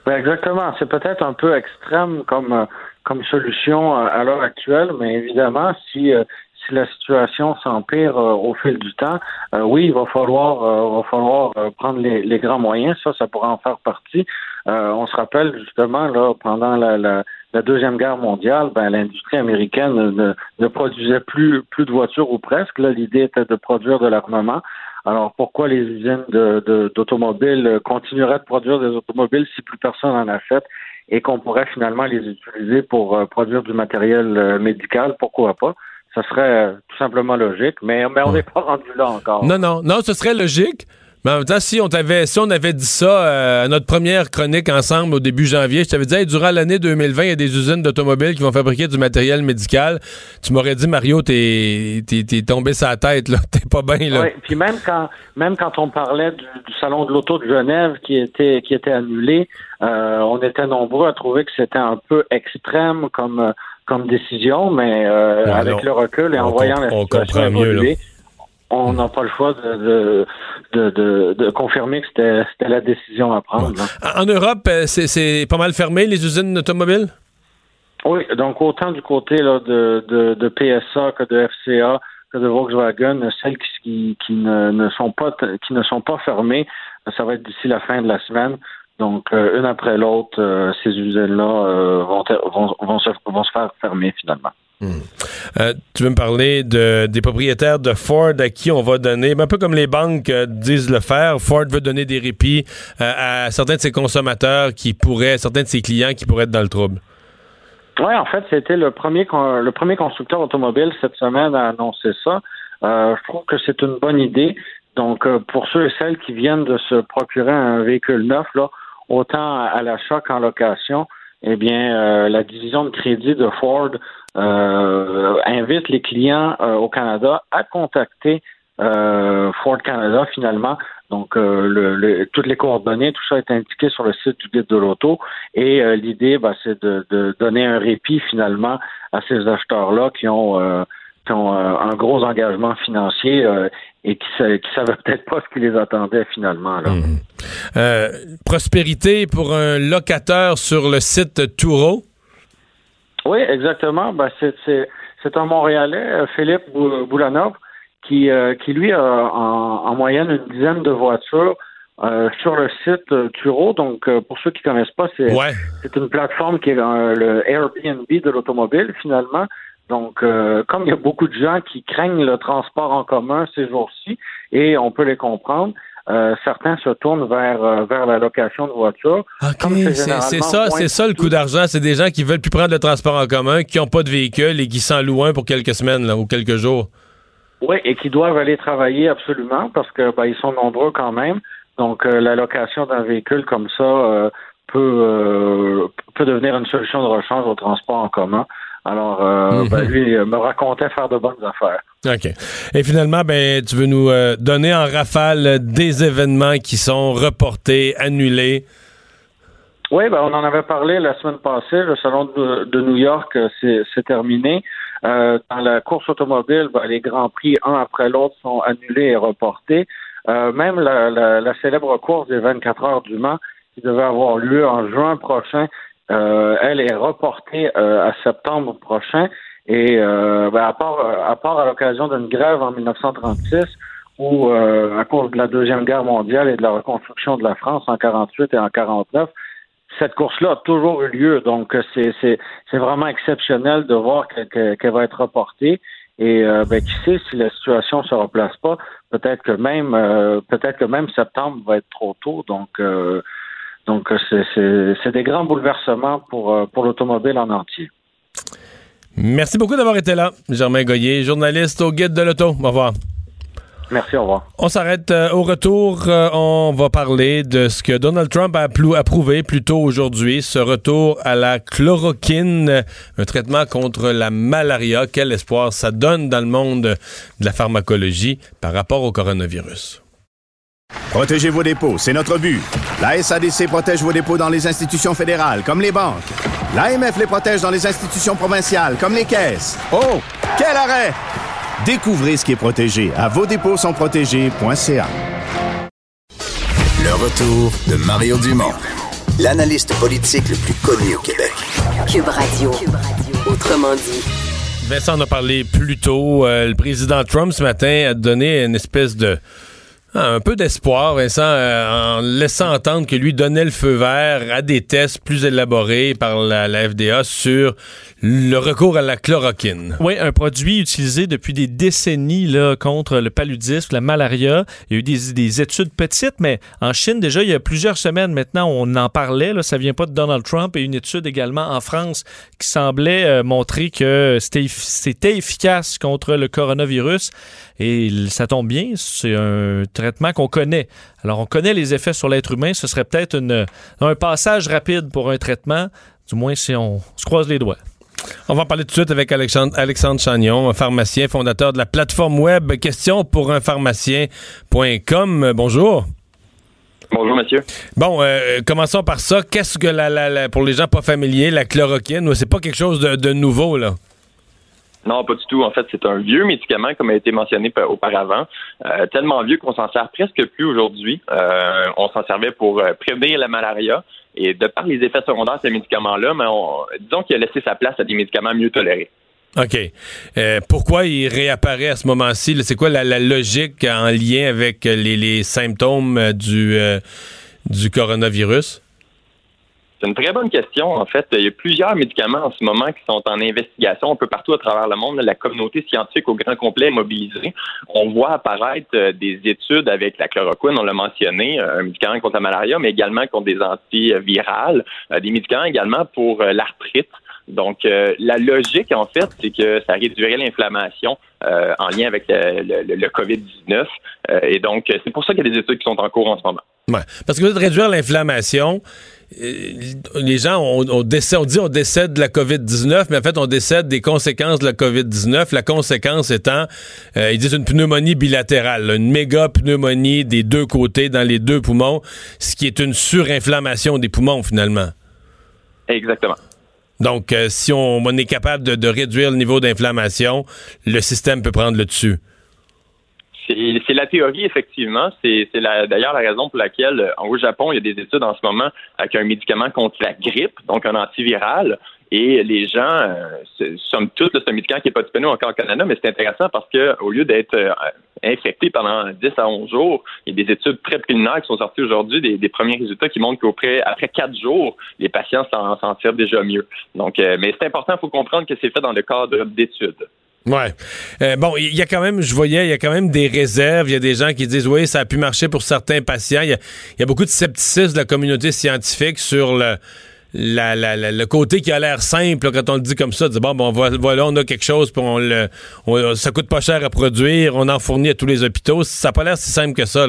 [SPEAKER 6] Ben exactement. C'est peut-être un peu extrême comme euh, comme solution euh, à l'heure actuelle, mais évidemment, si euh, si la situation s'empire au fil du temps, euh, oui, il va falloir euh, va falloir prendre les, les grands moyens. Ça, ça pourrait en faire partie. Euh, on se rappelle justement là pendant la, la, la deuxième guerre mondiale, ben l'industrie américaine ne, ne produisait plus plus de voitures ou presque. Là, l'idée était de produire de l'armement. Alors pourquoi les usines de- de- d'automobiles continueraient de produire des automobiles si plus personne en achète et qu'on pourrait finalement les utiliser pour euh, produire du matériel euh, médical, pourquoi pas? Ça serait euh, tout simplement logique, mais, mais on n'est pas rendu là encore.
[SPEAKER 1] Non, non, non, ce serait logique. Mais en même temps, si on t'avait, si on avait dit ça euh, à notre première chronique ensemble au début janvier, je t'avais dit, hey, durant l'année 2020, il y a des usines d'automobiles qui vont fabriquer du matériel médical. Tu m'aurais dit, Mario, t'es, t'es, t'es tombé la tête, là. T'es pas bien, là.
[SPEAKER 6] Oui, puis même quand même quand on parlait du, du salon de l'auto de Genève qui était qui était annulé, euh, on était nombreux à trouver que c'était un peu extrême comme comme décision, mais euh,
[SPEAKER 1] Ouais,
[SPEAKER 6] avec
[SPEAKER 1] non.
[SPEAKER 6] le recul et en
[SPEAKER 1] On
[SPEAKER 6] voyant la
[SPEAKER 1] on
[SPEAKER 6] situation
[SPEAKER 1] comprend mieux,
[SPEAKER 6] évoluer, on n'a pas le choix de de, de, confirmer que c'était la décision à prendre.
[SPEAKER 1] En Europe, euh, c'est, pas mal fermé, les usines automobiles?
[SPEAKER 6] Oui, donc autant du côté là, de, de, PSA que de FCA que de Volkswagen, celles qui, qui, qui ne, ne sont pas qui ne sont pas fermées, ça va être d'ici la fin de la semaine. Donc euh, une après l'autre, euh, ces usines-là euh, vont, vont, vont, se, vont se faire fermer finalement.
[SPEAKER 1] Euh, tu veux me parler de, des propriétaires de Ford à qui on va donner, ben, un peu comme les banques disent le faire, Ford veut donner des répits à certains de ses consommateurs qui pourraient, certains de ses clients qui pourraient être dans le trouble.
[SPEAKER 6] Oui, en fait, c'était le premier le premier constructeur automobile cette semaine à annoncer ça. Je trouve que c'est une bonne idée. Donc, pour ceux et celles qui viennent de se procurer un véhicule neuf, là, autant à, l'achat qu'en location, eh bien, euh, la division de crédit de Ford euh, invite les clients euh, au Canada à contacter euh, Ford Canada finalement. Donc, euh, le, le- toutes les coordonnées, tout ça est indiqué sur le site du guide de l'auto. Et euh, l'idée, ben, c'est de, de donner un répit finalement à ces acheteurs-là qui ont, qui ont euh, un gros engagement financier euh, et qui ne savaient peut-être pas ce qui les attendait finalement. Là.
[SPEAKER 1] Euh, prospérité pour un locateur sur le site Touro?
[SPEAKER 6] Oui, exactement. Ben, c'est, un Montréalais, Philippe Bou- Boulanov, qui, euh, qui lui a en, en moyenne une dizaine de voitures sur le site Turo. Donc, pour ceux qui connaissent pas, c'est,
[SPEAKER 1] Ouais.
[SPEAKER 6] une plateforme qui est le Airbnb de l'automobile, finalement. Donc, euh, comme il y a beaucoup de gens qui craignent le transport en commun ces jours-ci, et on peut les comprendre, euh, certains se tournent vers, euh, vers la location de voitures.
[SPEAKER 1] OK, c'est ça, c'est ça le coût d'argent. C'est des gens qui veulent plus prendre le transport en commun, qui n'ont pas de véhicule et qui s'en louent un pour quelques semaines là, ou quelques jours.
[SPEAKER 6] Oui, et qui doivent aller travailler absolument parce que ben, ils sont nombreux quand même. Donc, euh, la location d'un véhicule comme ça peut, peut devenir une solution de rechange au transport en commun. Alors, mhm. ben, lui me racontait faire de bonnes affaires.
[SPEAKER 1] OK. Et finalement, ben, tu veux nous euh, donner en rafale des événements qui sont reportés, annulés?
[SPEAKER 6] Oui, ben, on en avait parlé la semaine passée. Le salon de, New York, euh, c'est terminé. Euh, dans la course automobile, ben, les grands prix, un après l'autre, sont annulés et reportés. même la, célèbre course des 24 heures du Mans, qui devait avoir lieu en juin prochain, elle est reportée à septembre prochain. Et euh, ben, à part à part à l'occasion d'une grève en 1936 ou euh, à cause de la deuxième guerre mondiale et de la reconstruction de la France en 48 et en 49, cette course-là a toujours eu lieu. Donc c'est vraiment exceptionnel de voir qu'elle va être reportée. Et euh, ben, qui sait si la situation se replace pas, peut-être que même euh, peut-être que même septembre va être trop tôt. Donc euh, donc c'est des grands bouleversements pour pour l'automobile en entier.
[SPEAKER 1] Merci beaucoup d'avoir été là, Germain Goyer, journaliste au Guide de l'Auto. Au revoir.
[SPEAKER 6] Merci, au revoir.
[SPEAKER 1] On s'arrête euh, au retour. Euh, on va parler de ce que Donald Trump a approuvé plus tôt aujourd'hui, ce retour à la chloroquine, un traitement contre la malaria. Quel espoir ça donne dans le monde de la pharmacologie par rapport au coronavirus?
[SPEAKER 7] Protégez vos dépôts, c'est notre but. La SADC protège vos dépôts dans les institutions fédérales, comme les banques. L'AMF les protège dans les institutions provinciales, comme les caisses. Oh, quel arrêt! Découvrez ce qui est protégé à vos dépôts sont protégés.ca.
[SPEAKER 8] Le retour de Mario Dumont, l'analyste politique le plus connu au Québec.
[SPEAKER 9] Cube Radio. Autrement dit.
[SPEAKER 1] Vincent en a parlé plus tôt. Euh, le président Trump ce matin a donné une espèce de un peu d'espoir, Vincent, euh, en laissant entendre que lui donnait le feu vert à des tests plus élaborés par la, FDA sur le recours à la chloroquine.
[SPEAKER 2] Oui, un produit utilisé depuis des décennies là, contre le paludisme, la malaria. Il y a eu des, des, études petites, mais en Chine, déjà, il y a plusieurs semaines maintenant, on en parlait. Là, ça vient pas de Donald Trump. Et une étude également en France qui semblait euh, montrer que c'était efficace contre le coronavirus. Et ça tombe bien, c'est un traitement qu'on connaît. Alors, on connaît les effets sur l'être humain. Ce serait peut-être un passage rapide pour un traitement, du moins si on se croise les doigts.
[SPEAKER 1] On va parler tout de suite avec Alexandre, Alexandre Chagnon, un pharmacien, fondateur de la plateforme web question pour un pharmacien.com. Bonjour.
[SPEAKER 10] Bonjour, monsieur.
[SPEAKER 1] Bon, euh, commençons par ça. Qu'est-ce que, la, pour les gens pas familiers, la chloroquine? C'est pas quelque chose de nouveau, là?
[SPEAKER 10] Non, pas du tout. En fait, c'est un vieux médicament, comme a été mentionné auparavant, euh, tellement vieux qu'on s'en sert presque plus aujourd'hui. Euh, on s'en servait pour euh, prévenir la malaria. Et de par les effets secondaires de ces médicaments-là, mais disons qu'il a laissé sa place à des médicaments mieux tolérés.
[SPEAKER 1] OK. pourquoi il réapparaît à ce moment-ci? C'est quoi la, logique en lien avec les, symptômes du, du coronavirus?
[SPEAKER 10] C'est une très bonne question. En fait, il y a plusieurs médicaments en ce moment qui sont en investigation un peu partout à travers le monde. La communauté scientifique au grand complet est mobilisée. On voit apparaître euh, des études avec la chloroquine, on l'a mentionné, euh, un médicament contre la malaria, mais également contre des antivirales, euh, des médicaments également pour l'arthrite. Donc, la logique, en fait, c'est que ça réduirait l'inflammation en lien avec le, COVID-19. et donc, c'est pour ça qu'il y a des études qui sont en cours en ce moment.
[SPEAKER 1] Parce que de réduire l'inflammation, les gens, on, décède, on dit on décède de la COVID-19, mais en fait, on décède des conséquences de la COVID-19. La conséquence étant, euh, ils disent une pneumonie bilatérale, une méga pneumonie des deux côtés, dans les deux poumons, ce qui est une surinflammation des poumons, finalement.
[SPEAKER 10] Exactement.
[SPEAKER 1] Donc, euh, si on, est capable de réduire le niveau d'inflammation, le système peut prendre le dessus.
[SPEAKER 10] C'est la théorie, effectivement. C'est d'ailleurs la raison pour laquelle, euh, au Japon, il y a des études en ce moment avec un médicament contre la grippe, donc un antiviral. Et les gens, euh, somme toute, c'est un médicament qui n'est pas disponible encore au Canada, mais c'est intéressant parce que au lieu d'être euh, infecté pendant 10 à 11 jours, il y a des études très préliminaires qui sont sorties aujourd'hui, des, premiers résultats qui montrent qu'après après 4 jours, les patients s'en tirent déjà mieux. Donc, mais c'est important, il faut comprendre que c'est fait dans le cadre d'études.
[SPEAKER 1] Ouais. Euh, bon, il y a quand même, je voyais, il y a quand même des réserves. Il y a des gens qui disent, oui, ça a pu marcher pour certains patients. Il y a, beaucoup de scepticisme de la communauté scientifique sur le, côté qui a l'air simple quand on le dit comme ça. Dire, bon, bon, voilà, on a quelque chose, puis on le, ça coûte pas cher à produire, on en fournit à tous les hôpitaux. Ça a pas l'air si simple que ça.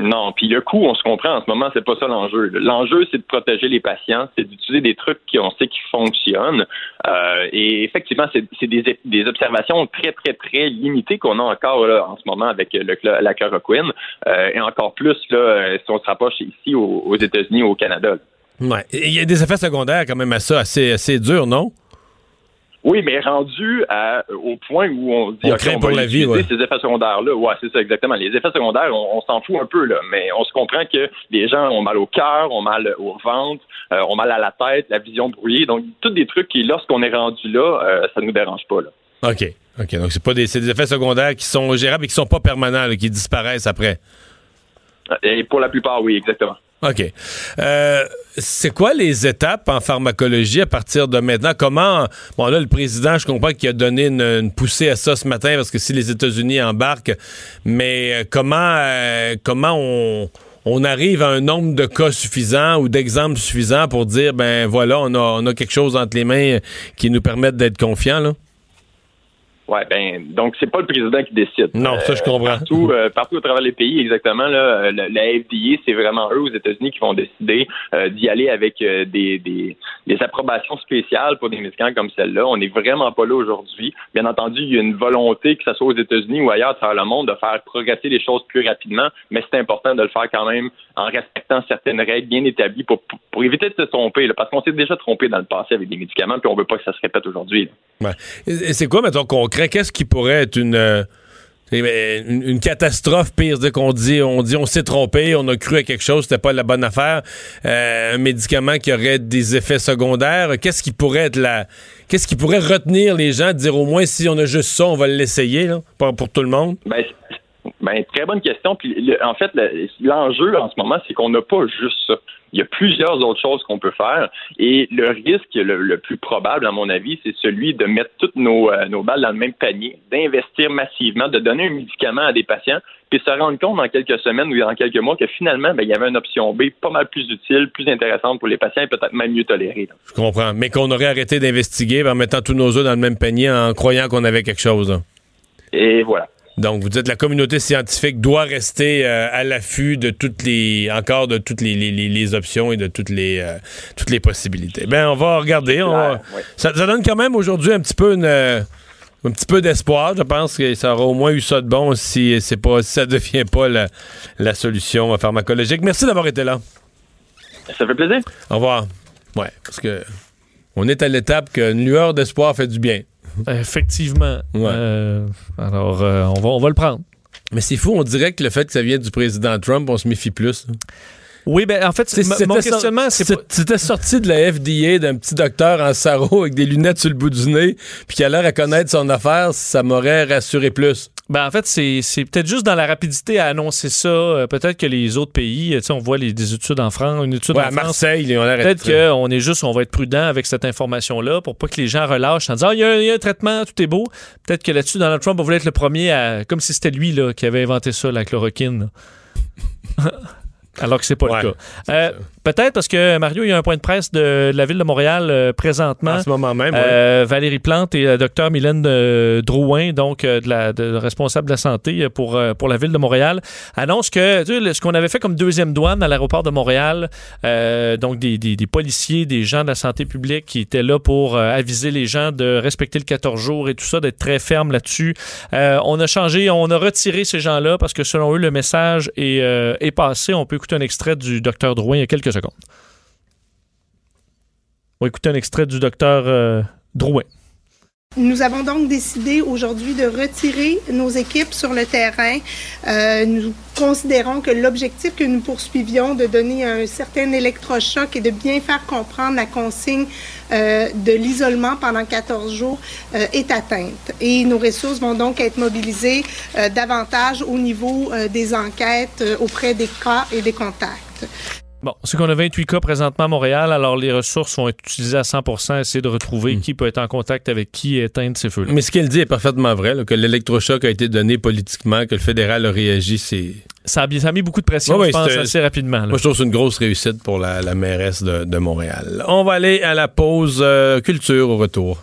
[SPEAKER 10] Non, puis le coût, on se comprend en ce moment, c'est pas ça l'enjeu. L'enjeu, c'est de protéger les patients, c'est d'utiliser des trucs qu'on sait qui fonctionnent. Euh, et effectivement, c'est des, des observations très, très, très limitées qu'on a encore là, en ce moment avec le, la chloroquine. Euh, et encore plus là, si on se rapproche ici aux, États-Unis ou au Canada.
[SPEAKER 1] Ouais. Il y a des effets secondaires quand même à ça, assez, assez durs, non?
[SPEAKER 10] Oui, mais rendu à, au point où on dit
[SPEAKER 1] On
[SPEAKER 10] OK,
[SPEAKER 1] craint
[SPEAKER 10] on
[SPEAKER 1] pour la vie, ouais.
[SPEAKER 10] ces effets secondaires-là. Ouais, c'est ça, exactement. Les effets secondaires, on, on s'en fout un peu, là, mais on se comprend que les gens ont mal au cœur, ont mal au ventre, euh, ont mal à la tête, la vision brouillée. Donc, tous des trucs qui, lorsqu'on est rendu là, euh, ça nous dérange pas. Là.
[SPEAKER 1] OK. OK. Donc, c'est pas des, c'est des effets secondaires qui sont gérables et qui sont pas permanents, là, qui disparaissent après.
[SPEAKER 10] Et pour la plupart, oui, exactement.
[SPEAKER 1] OK. Euh, c'est quoi les étapes en pharmacologie à partir de maintenant? Comment. Bon, là, le président, je comprends qu'il a donné une, poussée à ça ce matin parce que si les États-Unis embarquent, mais euh, comment, euh, comment on. On arrive à un nombre de cas suffisant ou d'exemples suffisants pour dire, ben voilà, on a, on a quelque chose entre les mains qui nous permettent d'être confiants, là?
[SPEAKER 10] Ouais, ben donc c'est pas le président qui décide.
[SPEAKER 1] Non, ça, je comprends.
[SPEAKER 10] Partout, euh, partout à travers les pays, exactement. Là, euh, la, la FDA, c'est vraiment eux aux États-Unis qui vont décider euh, d'y aller avec euh, des, des, des approbations spéciales pour des médicaments comme celle-là. On n'est vraiment pas là aujourd'hui. Bien entendu, il y a une volonté, que ce soit aux États-Unis ou ailleurs à travers le monde, de faire progresser les choses plus rapidement, mais c'est important de le faire quand même en respectant certaines règles bien établies pour, pour, pour éviter de se tromper, là, parce qu'on s'est déjà trompé dans le passé avec des médicaments, puis on veut pas que ça se répète aujourd'hui.
[SPEAKER 1] Ouais. Et- et c'est quoi, mettons, concret? Qu'est-ce qui pourrait être une, euh, une, catastrophe pire? C'est-à-dire qu'on dit, on dit, on s'est trompé, on a cru à quelque chose, c'était pas la bonne affaire. Euh, un médicament qui aurait des effets secondaires. Qu'est-ce qui pourrait être la, qu'est-ce qui pourrait retenir les gens, de dire au moins si on a juste ça, on va l'essayer, pour, pour tout le monde?
[SPEAKER 10] Ben, ben, très bonne question. Puis, le- en fait, le- l'enjeu en ce moment, c'est qu'on n'a pas juste ça. Il y a plusieurs autres choses qu'on peut faire. Et le risque le, le plus probable, à mon avis, c'est celui de mettre toutes nos, euh, nos balles dans le même panier, d'investir massivement, de donner un médicament à des patients, puis se rendre compte dans quelques semaines ou dans quelques mois que finalement, ben, il y avait une option B pas mal plus utile, plus intéressante pour les patients et peut-être même mieux tolérée. là.
[SPEAKER 1] Je comprends. Mais qu'on aurait arrêté d'investiguer en mettant tous nos œufs dans le même panier en croyant qu'on avait quelque chose. là.
[SPEAKER 10] Et voilà.
[SPEAKER 1] Donc, vous dites la communauté scientifique doit rester euh, à l'affût de toutes les, encore de toutes les, les- les- les options et de toutes les, euh, toutes les possibilités. Ben, on va regarder. on va-
[SPEAKER 10] ouais.
[SPEAKER 1] ça, ça donne quand même aujourd'hui un petit peu une, euh, un petit peu d'espoir. Je pense que ça aura au moins eu ça de bon si c'est pas, si ça devient pas la, la solution pharmacologique. Merci d'avoir été là.
[SPEAKER 10] Ça fait plaisir.
[SPEAKER 1] Au revoir. Ouais, parce que on est à l'étape qu'une lueur d'espoir fait du bien.
[SPEAKER 2] Effectivement.
[SPEAKER 1] Ouais.
[SPEAKER 2] Euh, alors, euh, on, va, on va le prendre.
[SPEAKER 1] Mais c'est fou, on dirait que le fait que ça vient du président Trump, on se méfie plus.
[SPEAKER 2] Oui, ben en fait, mon questionnement, c'est
[SPEAKER 1] C'était sorti de la FDA d'un petit docteur en sarrau avec des lunettes sur le bout du nez, puis qui a l'air à connaître son affaire, ça m'aurait rassuré plus.
[SPEAKER 2] Ben, en fait, c'est peut-être juste dans la rapidité à annoncer ça. Euh, peut-être que les autres pays, euh, tu sais, on voit les, des études en France, une étude
[SPEAKER 1] Ouais,
[SPEAKER 2] en
[SPEAKER 1] à
[SPEAKER 2] France.
[SPEAKER 1] Marseille, l'air
[SPEAKER 2] Peut-être
[SPEAKER 1] d'être-
[SPEAKER 2] qu'on est juste, on va être prudent avec cette information-là pour pas que les gens relâchent en disant, ah, il y, a un- il y a un traitement, tout est beau. Peut-être que là-dessus, Donald Trump voulait être le premier à, comme si c'était lui, là, qui avait inventé ça, la chloroquine. Alors que c'est pas
[SPEAKER 1] Ouais,
[SPEAKER 2] le cas. Euh, Peut-être parce que Mario, il y a un point de presse de, de la ville de Montréal euh, présentement.
[SPEAKER 1] En ce moment même.
[SPEAKER 2] Euh, Valérie Plante et le docteur Mylène euh, Drouin, donc euh, de la de, responsable de la santé euh, pour, euh, pour la ville de Montréal, annoncent que tu sais, ce qu'on avait fait comme deuxième douane à l'aéroport de Montréal, euh, donc des, des, des policiers, des gens de la santé publique qui étaient là pour euh, aviser les gens de respecter le 14 jours et tout ça, d'être très ferme là-dessus. Euh, on a changé, on a retiré ces gens-là parce que selon eux, le message est, euh, est passé. On peut écouter un extrait du docteur Drouin il y a quelques On va écouter un extrait du docteur euh, Drouin.
[SPEAKER 11] Nous avons donc décidé aujourd'hui de retirer nos équipes sur le terrain. Euh, nous considérons que l'objectif que nous poursuivions de donner un certain électrochoc et de bien faire comprendre la consigne euh, de l'isolement pendant 14 jours est atteinte. Et nos ressources vont donc être mobilisées davantage au niveau des enquêtes auprès des cas et des contacts.
[SPEAKER 2] Bon, c'est qu'on a 28 cas présentement à Montréal, alors les ressources vont être utilisées à 100% essayer de retrouver qui peut être en contact avec qui et éteindre ces feux-là.
[SPEAKER 1] Mais ce qu'elle dit est parfaitement vrai, là, que l'électrochoc a été donné politiquement, que le fédéral a réagi, c'est...
[SPEAKER 2] Ça a, bien- ça a mis beaucoup de pression,
[SPEAKER 1] Ouais,
[SPEAKER 2] je pense, assez rapidement. là.
[SPEAKER 1] Moi, je trouve que c'est une grosse réussite pour la, la mairesse de, de Montréal. On va aller à la pause euh, culture au retour.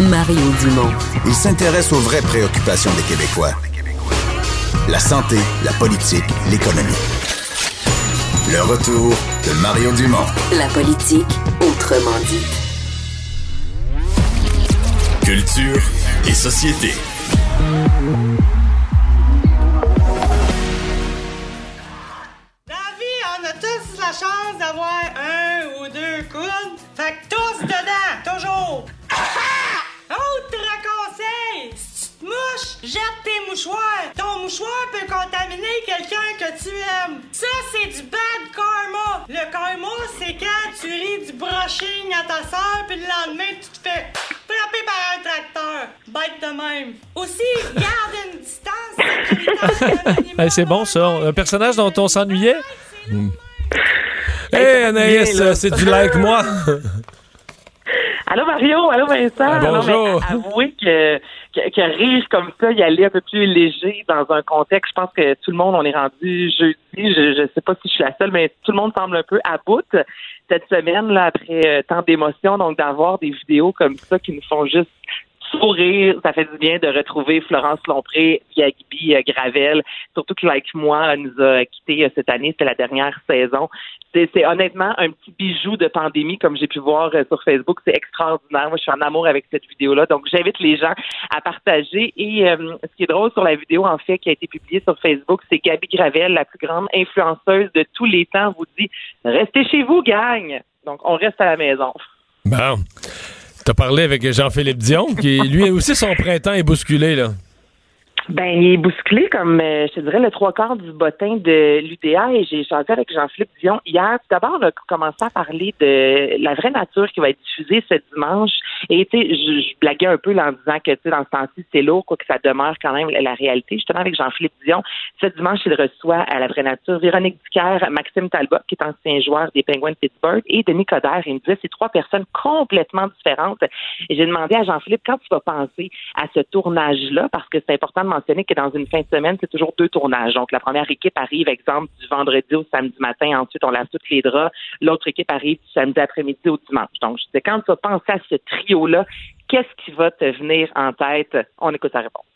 [SPEAKER 9] Mario Dumont.
[SPEAKER 8] Il s'intéresse aux vraies préoccupations des Québécois. La santé, la politique, l'économie. Le retour de Mario Dumont.
[SPEAKER 9] La politique, autrement dit.
[SPEAKER 12] Culture et société.
[SPEAKER 13] Dans la vie, on a tous la chance d'avoir un ou deux coudes. Fait que tous dedans, toujours. Autre conseil, si tu te mouches, jette tes mouchoirs. Ton mouchoir peut contaminer quelqu'un que tu aimes. Ça, c'est du bad karma. Le karma, c'est quand tu ris du brushing à ta soeur, puis le lendemain, tu te fais frapper par un tracteur. Bête de même. Aussi, garde une distance sécuritaire.
[SPEAKER 2] Hey, c'est bon, ça. Un personnage dont on s'ennuyait?
[SPEAKER 1] Hey, Anaïs, c'est du like moi.
[SPEAKER 14] Allô Mario, allô Vincent?
[SPEAKER 1] Bonjour.
[SPEAKER 14] avouez que, que, que rire comme ça, y aller un peu plus léger dans un contexte, je pense que tout le monde, on est rendu jeudi. Je, je sais pas si je suis la seule, mais tout le monde semble un peu à bout cette semaine, là, après euh, tant d'émotions. Donc, d'avoir des vidéos comme ça qui nous font juste sourire, ça fait du bien de retrouver Florence Lompré, Yagbi euh, Gravel, surtout que Like Moi nous a quittés euh, cette année, c'était la dernière saison. C'est honnêtement un petit bijou de pandémie, comme j'ai pu voir euh, sur Facebook. C'est extraordinaire. Moi, je suis en amour avec cette vidéo-là. Donc, j'invite les gens à partager. Et ce qui est drôle sur la vidéo, en fait, qui a été publiée sur Facebook, c'est Gabi Gravel, la plus grande influenceuse de tous les temps, vous dit « Restez chez vous, gang! » Donc, on reste à la maison.
[SPEAKER 1] Bon. T'as parlé avec Jean-Philippe Dion, qui lui aussi son printemps est bousculé, là.
[SPEAKER 14] Ben, il est bousculé comme, euh, je te dirais, le trois quarts du bottin de l'UDA et j'ai changé avec Jean-Philippe Dion hier. D'abord, on a commencé à parler de la vraie nature qui va être diffusée ce dimanche. Et, tu sais, je, je blaguais un peu en disant que, tu sais, dans ce temps-ci, c'est lourd, quoi que ça demeure quand même la réalité. Justement, avec Jean-Philippe Dion, ce dimanche, il reçoit à la vraie nature Véronique Ducaire, Maxime Talbot, qui est ancien joueur des Penguins de Pittsburgh, et Denis Coderre. Il me disait, c'est trois personnes complètement différentes. Et j'ai demandé à Jean-Philippe, quand tu vas penser à ce tournage-là, parce que c'est important de que dans une fin de semaine, c'est toujours deux tournages. Donc, la première équipe arrive, exemple, du vendredi au samedi matin. Ensuite, on lave tous les draps. L'autre équipe arrive du samedi après-midi au dimanche. Donc, je disais, quand tu vas penser à ce trio-là, qu'est-ce qui va te venir en tête? On écoute sa réponse.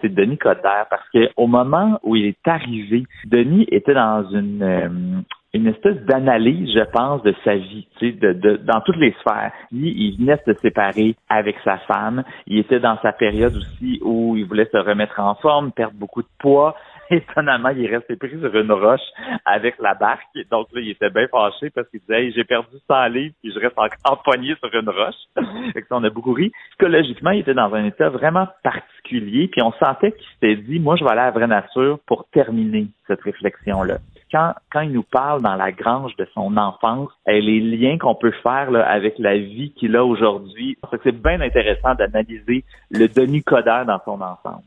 [SPEAKER 15] c'est Denis Coderre parce que au moment où il est arrivé, Denis était dans une euh, une espèce d'analyse, je pense, de sa vie, de, de, dans toutes les sphères. Lui, il venait de se séparer avec sa femme. Il était dans sa période aussi où il voulait se remettre en forme, perdre beaucoup de poids. Étonnamment, il est resté pris sur une roche avec la barque. Donc là, il était bien fâché parce qu'il disait j'ai perdu 100 livres puis je reste encore pogné sur une roche. que ça, on a beaucoup ri. Psychologiquement, il était dans un état vraiment particulier. Puis on sentait qu'il s'était dit moi, je vais aller à la vraie nature pour terminer cette réflexion-là quand, quand il nous parle dans la grange de son enfance, et les liens qu'on peut faire là, avec la vie qu'il a aujourd'hui, c'est bien intéressant d'analyser le Denis Coderre dans son ensemble.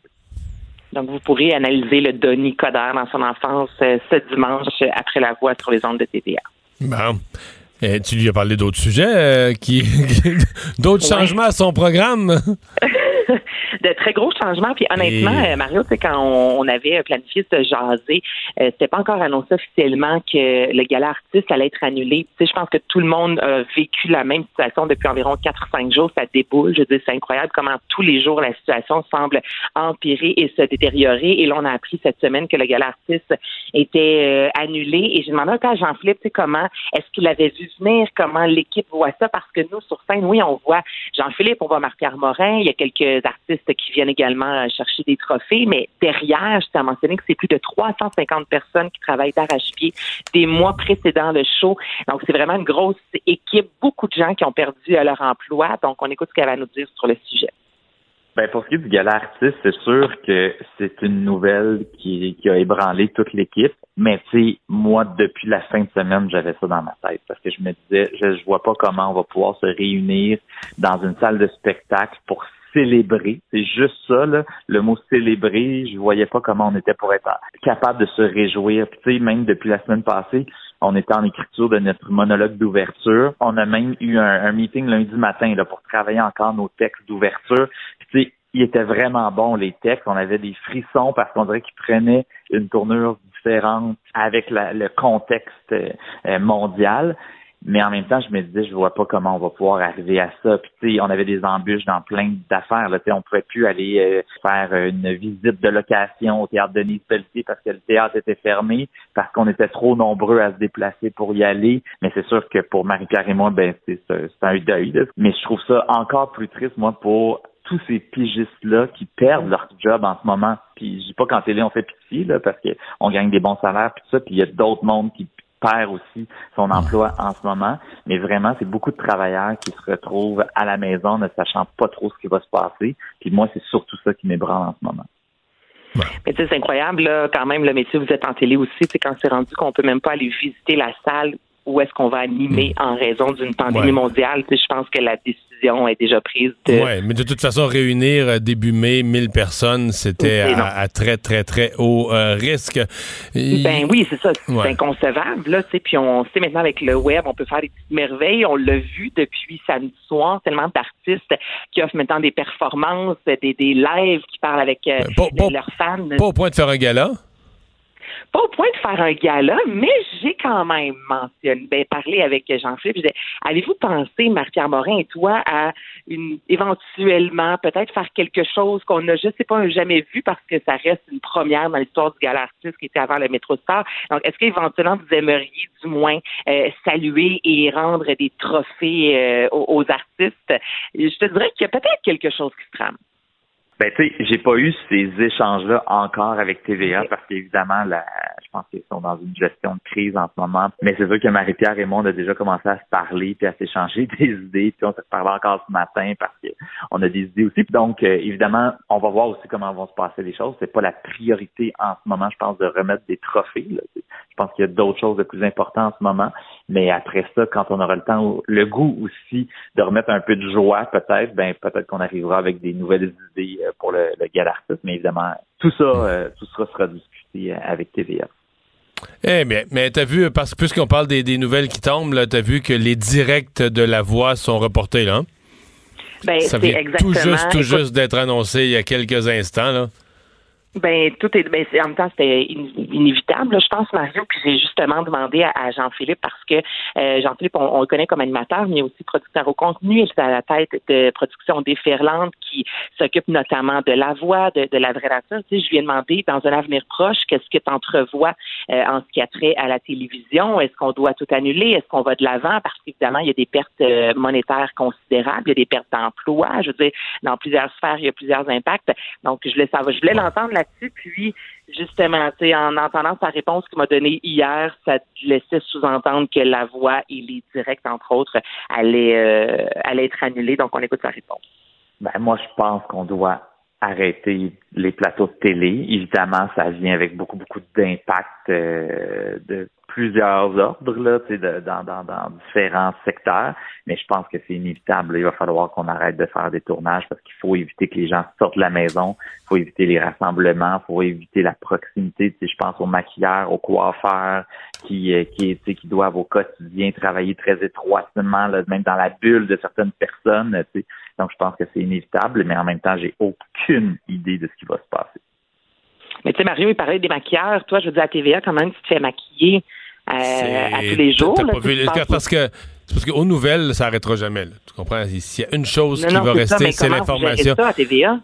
[SPEAKER 14] Donc, vous pourrez analyser le Denis Coderre dans son enfance euh, ce dimanche après la voix sur les ondes de TVA.
[SPEAKER 1] Bon. Et tu lui as parlé d'autres sujets, euh, qui, d'autres
[SPEAKER 14] Ouais.
[SPEAKER 1] changements à son programme?
[SPEAKER 14] de très gros changements. Puis honnêtement,
[SPEAKER 1] Et-
[SPEAKER 14] euh, Mario, c'est quand on, on avait planifié ce jaser, euh, c'était pas encore annoncé officiellement que le gala artiste allait être annulé. Tu sais, je pense que tout le monde a vécu la même situation depuis environ 4-5 jours. Ça déboule. Je veux dire, c'est incroyable comment tous les jours la situation semble empirer et se détériorer. Et là, on a appris cette semaine que le gala artiste était euh, annulé. Et j'ai demandé à Jean-Philippe, tu sais, comment est-ce qu'il avait vu venir, comment l'équipe voit ça, parce que nous, sur scène, oui, on voit Jean-Philippe, on voit Marc-Pierre Morin, il y a quelques artistes qui viennent également chercher des trophées. Mais derrière, je t'ai mentionné que c'est plus de 350 personnes qui travaillent d'arrache-pied des mois précédant le show. Donc, c'est vraiment une grosse équipe, beaucoup de gens qui ont perdu leur emploi. Donc, on écoute ce qu'elle va nous dire sur le sujet.
[SPEAKER 15] Ben pour ce qui est du gala artiste, c'est sûr que c'est une nouvelle qui, qui a ébranlé toute l'équipe. Mais tu sais, moi, depuis la fin de semaine, j'avais ça dans ma tête parce que je me disais, je, je vois pas comment on va pouvoir se réunir dans une salle de spectacle pour célébrer. C'est juste ça, là, le mot célébrer. Je voyais pas comment on était pour être capable de se réjouir. Tu sais, même depuis la semaine passée, on était en écriture de notre monologue d'ouverture. On a même eu un, meeting lundi matin là, pour travailler encore nos textes d'ouverture. Tu sais, il était vraiment bon les textes. On avait des frissons parce qu'on dirait qu'ils prenaient une tournure différente avec le contexte euh, mondial. Mais en même temps, je me disais, je vois pas comment on va pouvoir arriver à ça. Puis tu sais, on avait des embûches dans plein d'affaires. Là, on pouvait plus aller euh, faire une visite de location au théâtre de Nice parce que le théâtre était fermé, parce qu'on était trop nombreux à se déplacer pour y aller. Mais c'est sûr que pour Marie-Pierre et moi, ben c'est un deuil. Mais je trouve ça encore plus triste, moi, pour tous ces pigistes-là qui perdent leur job en ce moment. Puis je dis pas qu'en télé on fait pitié, là, parce qu'on gagne des bons salaires, puis ça, puis il y a d'autres mondes qui perd aussi son emploi en ce moment. Mais vraiment, c'est beaucoup de travailleurs qui se retrouvent à la maison ne sachant pas trop ce qui va se passer. Puis moi, c'est surtout ça qui m'ébranle en ce moment.
[SPEAKER 14] Mais tu sais, c'est incroyable, là, quand même, le métier, vous êtes en télé aussi, c'est quand c'est rendu qu'on peut même pas aller visiter la salle où est-ce qu'on va animer mm. en raison d'une pandémie mondiale? je pense que la décision est déjà prise. De...
[SPEAKER 1] Oui, mais de toute façon, réunir euh, début mai 1000 personnes, c'était à, très, très, très haut euh, risque.
[SPEAKER 14] Ben oui, c'est ça. C'est inconcevable. Là, puis on sait maintenant avec le web, on peut faire des petites merveilles. On l'a vu depuis samedi soir, tellement d'artistes qui offrent maintenant des performances, des, des lives qui parlent avec euh, leurs fans.
[SPEAKER 1] Pas au point de faire un gala?
[SPEAKER 14] Pas au point de faire un gala, mais j'ai quand même mentionné, ben, parlé avec Jean-Philippe. Avez-vous pensé, Marc-Pierre Morin et toi, à une, éventuellement peut-être faire quelque chose qu'on n'a, je sais pas, jamais vu parce que ça reste une première dans l'histoire du gala artiste qui était avant le métro Star. Donc, est-ce qu'éventuellement vous aimeriez du moins euh, saluer et rendre des trophées euh, aux, artistes? Je te dirais qu'il y a peut-être quelque chose qui se trame.
[SPEAKER 15] Ben, tu sais, j'ai pas eu ces échanges-là encore avec TVA parce qu'évidemment, la, pense qu'ils sont dans une gestion de crise en ce moment. Mais c'est sûr que Marie-Pierre et moi, on a déjà commencé à se parler puis à s'échanger des idées. Puis on se parlait encore ce matin parce qu'on a des idées aussi. donc, euh, évidemment, on va voir aussi comment vont se passer les choses. C'est pas la priorité en ce moment, je pense, de remettre des trophées. Je pense qu'il y a d'autres choses de plus importantes en ce moment. Mais après ça, quand on aura le temps, le goût aussi de remettre un peu de joie, peut-être, ben peut-être qu'on arrivera avec des nouvelles idées euh, pour le, le mais évidemment, tout ça, euh, tout ça sera discuté avec TVA.
[SPEAKER 1] Eh bien, mais t'as vu, parce que puisqu'on parle des, nouvelles qui tombent, t'as vu que les directs de la voix sont reportés, là? Hein?
[SPEAKER 14] Ben,
[SPEAKER 1] ça vient tout juste, tout juste d'être annoncé il y a quelques instants, là.
[SPEAKER 14] Ben tout est ben en même temps c'était inévitable, je pense Mario. Puis j'ai justement demandé à, Jean-Philippe parce que euh, Jean-Philippe on, le connaît comme animateur, mais aussi producteur au contenu. Il est à la tête de production déferlante qui s'occupe notamment de la voix, de, la vraie nature. Tu sais, je lui ai demandé dans un avenir proche qu'est-ce que tu entrevois euh, en ce qui a trait à la télévision? Est-ce qu'on doit tout annuler? Est-ce qu'on va de l'avant? Parce qu'évidemment il y a des pertes euh, monétaires considérables, il y a des pertes d'emploi. Je veux dire dans plusieurs sphères il y a plusieurs impacts. Donc je voulais savoir, je voulais l'entendre puis, justement, en entendant sa réponse qu'il m'a donnée hier, ça laissait sous-entendre que la voix et les directs, entre autres, allaient, euh, être annulés. Donc, on écoute sa réponse.
[SPEAKER 15] Ben, moi, je pense qu'on doit arrêter les plateaux de télé. Évidemment, ça vient avec beaucoup, beaucoup d'impact euh, de plusieurs ordres là, de, dans, dans, dans différents secteurs, mais je pense que c'est inévitable. Il va falloir qu'on arrête de faire des tournages parce qu'il faut éviter que les gens sortent de la maison, il faut éviter les rassemblements, il faut éviter la proximité. Tu je pense aux maquilleurs, aux coiffeurs qui, euh, qui, qui doivent au quotidien travailler très étroitement, là, même dans la bulle de certaines personnes. Donc, je pense que c'est inévitable, mais en même temps, j'ai aucune idée de ce qui va se passer.
[SPEAKER 14] Mais tu sais, Mario, il parlait des maquilleurs. Toi, je veux dire, à TVA, quand même, tu te fais maquiller euh, à tous les jours.
[SPEAKER 1] parce que parce qu'aux nouvelles, ça n'arrêtera jamais. Tu comprends? S'il y a une chose qui va rester, c'est l'information.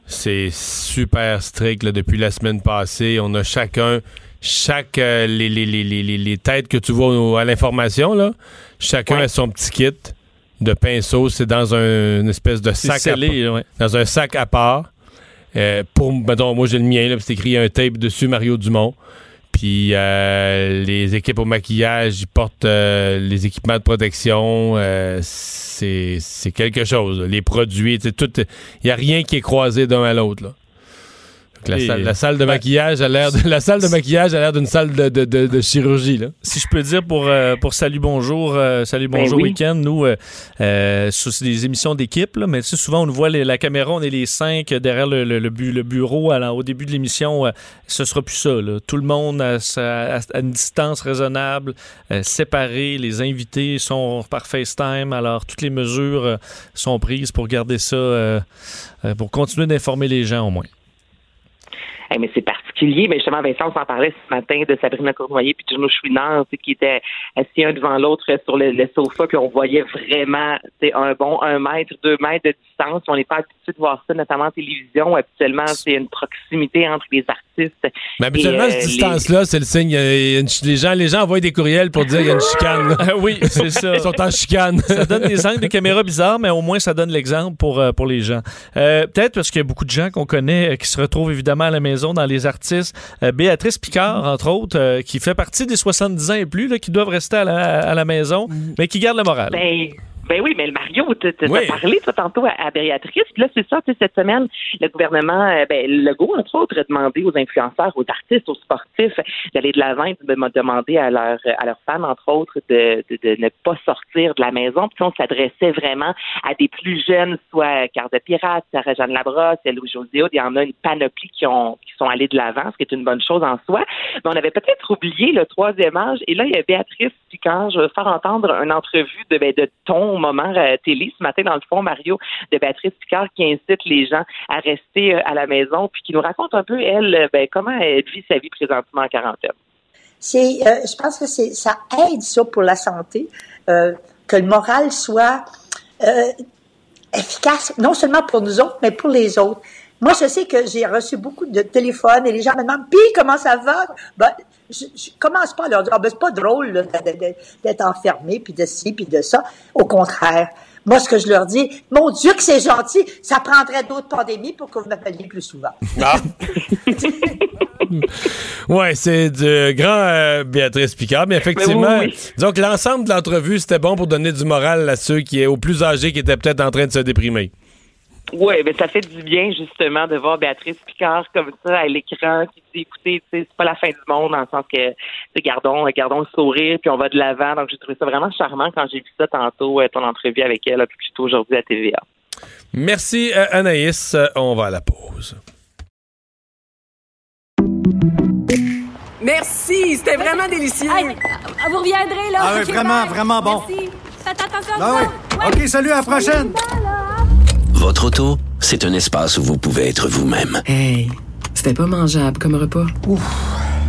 [SPEAKER 1] C'est super strict depuis la semaine passée. On a chacun, chaque euh, les, les, les, les, têtes que tu vois à l'information, là, chacun a son petit kit de pinceau. C'est dans un, une espèce de sac à, dans un sac à part. Euh, pour, mettons, moi j'ai le mien, là, puis c'est écrit un tape dessus Mario Dumont. Puis euh, les équipes au maquillage, ils portent euh, les équipements de protection. euh, c'est c'est quelque chose. là. Les produits. Il n'y a rien qui est croisé d'un à l'autre. La, salle, la salle de maquillage a l'air la salle de maquillage a l'air d'une salle de, de- de- de chirurgie là.
[SPEAKER 2] Si je peux dire pour, euh, pour Salut Bonjour, euh, Salut
[SPEAKER 1] Ben
[SPEAKER 2] Bonjour
[SPEAKER 1] oui.
[SPEAKER 2] Week-end, nous, euh, euh, sur- c'est des émissions d'équipe, là, mais tu sais, souvent on nous voit les- la caméra, on est les cinq derrière le, le- le bu- le bureau à la- au début de l'émission. euh, ce sera plus ça. là. Tout le monde à, sa- à- à une distance raisonnable, euh, séparé. Les invités sont par FaceTime, alors toutes les mesures euh, sont prises pour garder ça, euh, euh, pour continuer d'informer les gens au moins.
[SPEAKER 14] Mais c'est particulier. Mais justement, Vincent, on s'en parlait ce matin de Sabrina Cournoyer puis Juno Chouinard, qui étaient assis un devant l'autre sur le, le sofa, puis on voyait vraiment un bon un mètre, deux mètres de distance. On n'est pas habitué de voir ça, notamment en télévision. Habituellement, c'est une proximité entre les artistes.
[SPEAKER 1] Mais habituellement,
[SPEAKER 14] Et, euh,
[SPEAKER 1] cette
[SPEAKER 14] les-
[SPEAKER 1] distance-là, c'est le signe. une ch- les, gens, les gens envoient des courriels pour dire qu'il y a une chicane. là.
[SPEAKER 2] oui, c'est ça.
[SPEAKER 1] Ils sont en chicane.
[SPEAKER 2] ça donne des angles de caméra bizarres, mais au moins ça donne l'exemple pour, euh, pour les gens. Euh, Peut-être parce qu'il y a beaucoup de gens qu'on connaît euh, qui se retrouvent évidemment à la maison dans les artistes. Euh, Béatrice Picard, entre autres, euh, qui fait partie des 70 ans et plus, là, qui doivent rester à la, à la maison, mais qui garde le moral.
[SPEAKER 14] Ben, ben oui, mais le Mario, tu as
[SPEAKER 2] Oui.
[SPEAKER 14] parlé toi, tantôt à, à Béatrice. Puis là, c'est ça, tu sais, cette semaine, le gouvernement, euh, ben, Legault, entre autres, a demandé aux influenceurs, aux artistes, aux sportifs d'aller de l'avant et de demander à, leur, à leurs fans, entre autres, de, de, de ne pas sortir de la maison. Puis on s'adressait vraiment à des plus jeunes, soit Carte de Pirate, Sarah-Jeanne Labrosse, Louis José Hood. Il y en a une panoplie qui, ont, qui sont allés de l'avant, ce qui est une bonne chose en soi. Mais on avait peut-être oublié le troisième âge. Et là, il y a Béatrice Picard. Je vais faire entendre une entrevue de, ben, de ton moment euh, télé ce matin, dans le fond, Mario, de Béatrice Picard qui incite les gens à rester euh, à la maison puis qui nous raconte un peu, elle, euh, ben, comment elle vit sa vie présentement en quarantaine.
[SPEAKER 16] C'est, je pense que c'est, ça aide ça pour la santé, que le moral soit efficace, non seulement pour nous autres, mais pour les autres. Moi, je sais que j'ai reçu beaucoup de téléphones et les gens me demandent, puis comment ça va? Ben, je, je commence pas à leur dire, ah, ben, c'est pas drôle d'être enfermé, puis de ci, puis de ça. Au contraire. Moi, ce que je leur dis, mon Dieu que c'est gentil, ça prendrait d'autres pandémies pour que vous m'appeliez plus souvent.
[SPEAKER 1] Ouais, c'est de grand euh, Béatrice Picard, mais effectivement,
[SPEAKER 14] oui, oui.
[SPEAKER 1] disons que l'ensemble de l'entrevue, c'était bon pour donner du moral à ceux qui, aux plus âgés qui étaient peut-être en train de se déprimer.
[SPEAKER 14] Oui, mais ça fait du bien justement de voir Béatrice Picard comme ça à l'écran qui dit écoutez, c'est pas la fin du monde dans le sens que gardons, gardons le sourire puis on va de l'avant. Donc j'ai trouvé ça vraiment charmant quand j'ai vu ça tantôt, euh, ton entrevue avec elle, là, plutôt aujourd'hui à TVA.
[SPEAKER 1] Merci euh, Anaïs. Euh, On va à la pause.
[SPEAKER 17] Merci, c'était vraiment délicieux.
[SPEAKER 18] Vous reviendrez, là.
[SPEAKER 17] Ah oui, vraiment,
[SPEAKER 18] bye.
[SPEAKER 17] vraiment bon.
[SPEAKER 18] Merci. Faites attention.
[SPEAKER 17] Ah oui. OK, salut, à la prochaine.
[SPEAKER 19] Votre auto, c'est un espace où vous pouvez être vous-même.
[SPEAKER 17] Hey, c'était pas mangeable comme repas.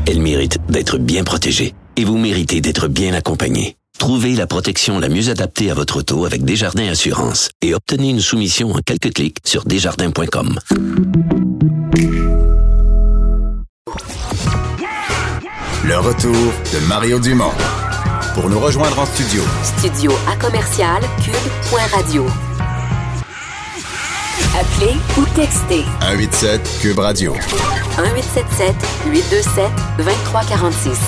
[SPEAKER 19] Elle mérite d'être bien protégée et vous méritez d'être bien accompagné. Trouvez la protection la mieux adaptée à votre auto avec Desjardins Assurance et obtenez une soumission en quelques clics sur desjardins.com.
[SPEAKER 8] Le retour de Mario Dumont. Pour nous rejoindre en studio,
[SPEAKER 9] Studio à commercial cube.radio. Appelez ou textez
[SPEAKER 8] 187 Cube Radio.
[SPEAKER 9] 1877 827 2346.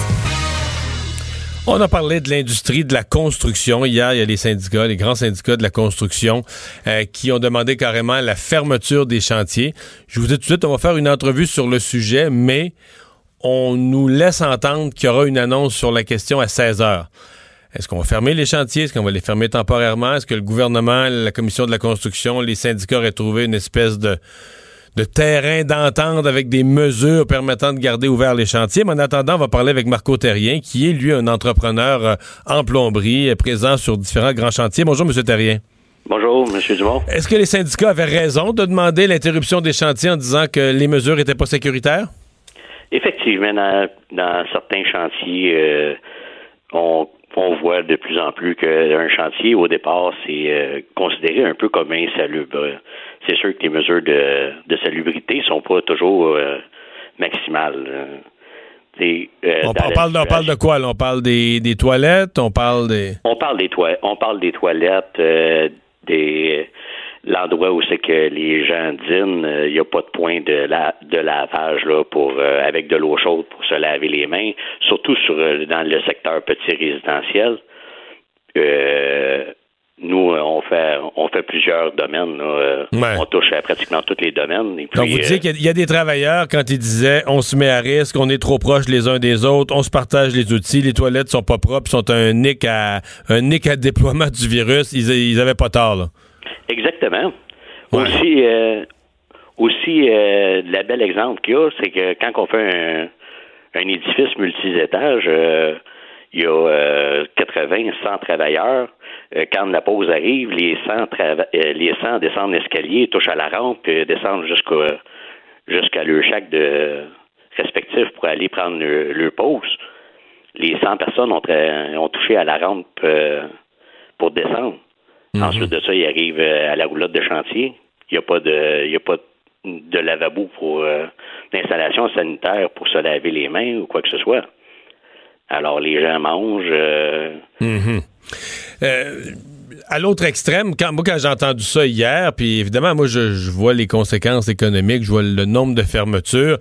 [SPEAKER 1] On a parlé de l'industrie de la construction. Hier, il y a les syndicats, les grands syndicats de la construction, euh, qui ont demandé carrément la fermeture des chantiers. Je vous dis tout de suite, on va faire une entrevue sur le sujet, mais on nous laisse entendre qu'il y aura une annonce sur la question à 16 heures. Est-ce qu'on va fermer les chantiers? Est-ce qu'on va les fermer temporairement? Est-ce que le gouvernement, la commission de la construction, les syndicats auraient trouvé une espèce de, de terrain d'entente avec des mesures permettant de garder ouverts les chantiers? Mais en attendant, on va parler avec Marco Terrien, qui est, lui, un entrepreneur euh, en plomberie, euh, présent sur différents grands chantiers. Bonjour, M. Terrien.
[SPEAKER 20] Bonjour, M. Dumont.
[SPEAKER 1] Est-ce que les syndicats avaient raison de demander l'interruption des chantiers en disant que les mesures n'étaient pas sécuritaires?
[SPEAKER 20] Effectivement, dans, dans certains chantiers, euh, on, on voit de plus en plus qu'un chantier, au départ, c'est euh, considéré un peu comme insalubre. C'est sûr que les mesures de, de salubrité sont pas toujours euh, maximales. euh. Euh,
[SPEAKER 1] On, parle, de- on parle de quoi? là? On parle des, des toilettes? On parle des...
[SPEAKER 20] On parle des toilettes, on parle des toilettes, des l'endroit où c'est que les gens dînent, euh, il n'y a pas de point de, la, de lavage là, pour euh, avec de l'eau chaude pour se laver les mains, surtout sur euh, dans le secteur petit résidentiel. Euh, nous, euh, on fait on fait plusieurs domaines. là, euh,
[SPEAKER 1] Ouais.
[SPEAKER 20] On touche à pratiquement tous les domaines. Et
[SPEAKER 1] Donc, vous
[SPEAKER 20] euh,
[SPEAKER 1] disiez qu'il y a- il y, a des travailleurs, quand ils disaient on se met à risque, on est trop proches les uns des autres, on se partage les outils, les toilettes sont pas propres, sont un nick à, un nick à déploiement du virus, ils, ils avaient pas tort, là.
[SPEAKER 20] Exactement. Aussi, euh, aussi euh, le bel exemple qu'il y a, c'est que quand on fait un, un édifice multi-étages, euh, il y a euh, 80, 100 travailleurs. Euh, quand la pause arrive, les 100, trava- euh, les 100 descendent l'escalier, touchent à la rampe, descendent jusqu'à jusqu'à leur chac de respectif pour aller prendre leur, leur pause. Les 100 personnes ont, ont touché à la rampe euh, pour descendre. Ensuite de ça, ils arrivent euh, à la roulotte de chantier. Il n'y a pas de, il y a pas de lavabo pour euh, d'installation sanitaire pour se laver les mains ou quoi que ce soit. Alors les gens mangent. euh,
[SPEAKER 1] Mhm. Euh, à l'autre extrême, quand, moi, quand j'ai entendu ça hier, puis évidemment, moi, je, vois les conséquences économiques, je vois le nombre de fermetures.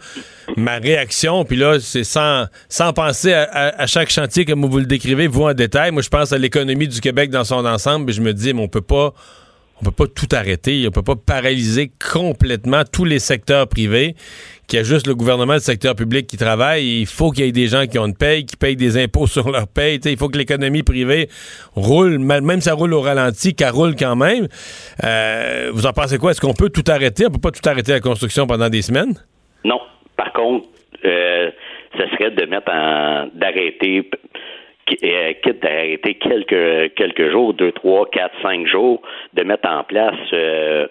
[SPEAKER 1] Ma réaction, puis là, c'est sans, sans penser à, à- chaque chantier comme vous le décrivez, vous en détail. Moi, je pense à l'économie du Québec dans son ensemble, puis je me dis, mais on peut pas. On peut pas tout arrêter, on peut pas paralyser complètement tous les secteurs privés, qu'il y a juste le gouvernement le secteur public qui travaillent. Il faut qu'il y ait des gens qui ont une paye, qui payent des impôts sur leur paye. Il faut que l'économie privée roule, même si ça roule au ralenti, qu'elle roule quand même. Euh, vous en pensez quoi? Est-ce qu'on peut tout arrêter? On peut pas tout arrêter la construction pendant des semaines?
[SPEAKER 20] Non. Par contre, euh, ce serait de mettre en d'arrêter euh, quitte à arrêter quelques quelques jours, deux, trois, quatre, cinq jours, de mettre en place euh,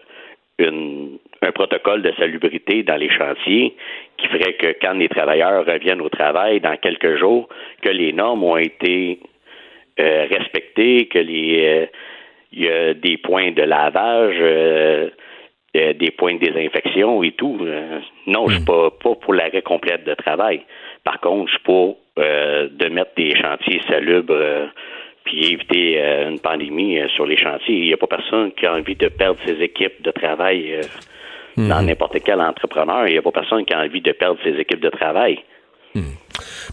[SPEAKER 20] une, un protocole de salubrité dans les chantiers qui ferait que quand les travailleurs reviennent au travail dans quelques jours, que les normes ont été euh, respectées, que les euh, il y a des points de lavage, euh, des points de désinfection et tout. Non, je suis pas, pas pour l'arrêt complet de travail. Par contre, je suis pour euh, de mettre des chantiers salubres euh, puis éviter euh, une pandémie sur les chantiers. Il n'y a pas personne qui a envie de perdre ses équipes de travail dans n'importe quel entrepreneur. Il n'y a pas personne qui a envie de perdre ses équipes de travail.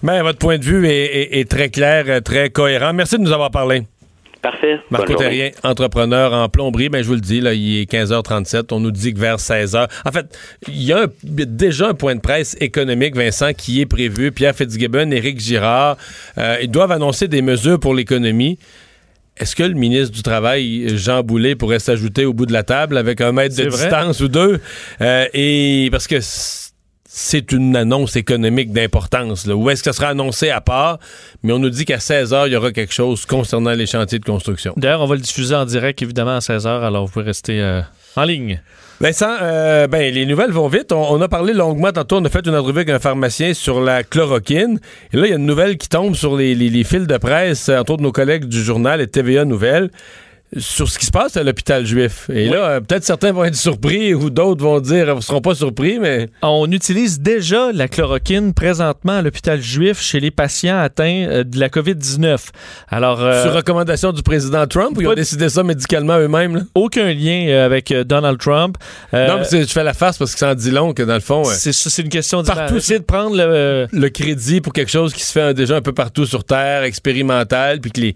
[SPEAKER 1] Ben, votre point de vue est, est- est très clair, très cohérent. Merci de nous avoir parlé.
[SPEAKER 20] Parfait.
[SPEAKER 1] Marco. Terrien, entrepreneur en plomberie, ben je vous le dis, là, il est 15h37. On nous dit que vers 16h. En fait, il y a un- il y a déjà un point de presse économique, Vincent, qui est prévu. Pierre Fitzgibbon, Éric Girard, euh, ils doivent annoncer des mesures pour l'économie. Est-ce que le ministre du Travail, Jean Boulet, pourrait s'ajouter au bout de la table avec un mètre de
[SPEAKER 2] vrai.
[SPEAKER 1] distance ou deux? Euh, et parce que c'est une annonce économique d'importance. Ou est-ce que ça sera annoncé à part? Mais on nous dit qu'à 16h, il y aura quelque chose concernant les chantiers de construction.
[SPEAKER 2] D'ailleurs, on va le diffuser en direct, évidemment, à 16h, alors vous pouvez rester euh, en ligne.
[SPEAKER 1] Vincent, euh, ben, les nouvelles vont vite. On, a parlé longuement tantôt, on a fait une entrevue avec un pharmacien sur la chloroquine. Et là, il y a une nouvelle qui tombe sur les, les- les fils de presse, entre autres nos collègues du journal et TVA Nouvelles, sur ce qui se passe à l'hôpital juif. Et là, euh, peut-être certains vont être surpris ou d'autres vont dire, ne seront pas surpris, mais...
[SPEAKER 2] On utilise déjà la chloroquine présentement à l'hôpital juif chez les patients atteints euh, de la COVID-19. Alors, euh,
[SPEAKER 1] Sur recommandation du président Trump, ou ils ont décidé ça médicalement eux-mêmes?
[SPEAKER 2] aucun lien euh, avec euh, Donald Trump. Euh,
[SPEAKER 1] non, mais c'est- je fais la farce parce que ça en dit long que dans le fond... euh,
[SPEAKER 2] c'est c'est une question de
[SPEAKER 1] Partout,
[SPEAKER 2] essayer de prendre le
[SPEAKER 1] le crédit pour quelque chose qui se fait euh, déjà un peu partout sur Terre, expérimental, puis que les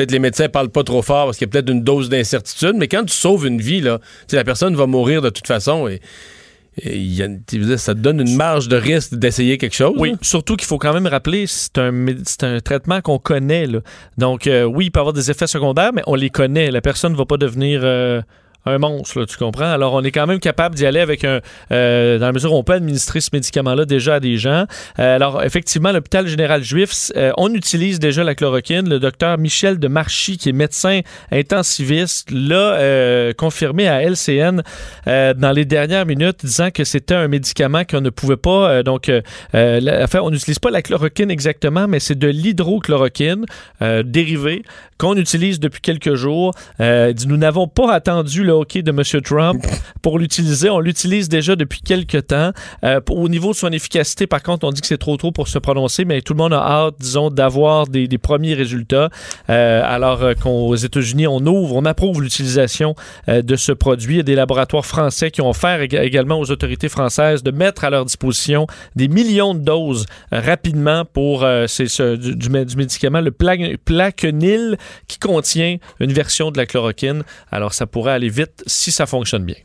[SPEAKER 1] peut-être les médecins parlent pas trop fort parce qu'il y a peut-être une dose d'incertitude, mais quand tu sauves une vie, là, la personne va mourir de toute façon et, y a- ça te donne une marge de risque d'essayer quelque chose.
[SPEAKER 2] Oui,
[SPEAKER 1] là?
[SPEAKER 2] surtout qu'il faut quand même rappeler, c'est un, méd- c'est un traitement qu'on connaît. là. Donc, euh, oui, il peut avoir des effets secondaires, mais on les connaît. La personne ne va pas devenir euh, un monstre, là, tu comprends? Alors, on est quand même capable d'y aller avec un... euh, dans la mesure où on peut administrer ce médicament-là déjà à des gens. Euh, alors, effectivement, l'hôpital général juif, euh, on utilise déjà la chloroquine. Le docteur Michel de Marchy, qui est médecin intensiviste, l'a confirmé à LCN dans les dernières minutes, disant que c'était un médicament qu'on ne pouvait pas... donc, enfin, on n'utilise pas la chloroquine exactement, mais c'est de l'hydrochloroquine dérivée qu'on utilise depuis quelques jours. Nous n'avons pas attendu le le hockey de M. Trump pour l'utiliser. On l'utilise déjà depuis quelques temps. Euh, au niveau de son efficacité, par contre, on dit que c'est trop tôt pour se prononcer, mais tout le monde a hâte, disons, d'avoir des, des, premiers résultats. Euh, alors euh, qu'aux États-Unis, on ouvre, on approuve l'utilisation euh, de ce produit. Il y a des laboratoires français qui ont offert ég également aux autorités françaises de mettre à leur disposition des millions de doses rapidement pour ce, du, du, médicament, le pla plaquenil, qui contient une version de la chloroquine. Alors, ça pourrait aller vite si ça fonctionne bien.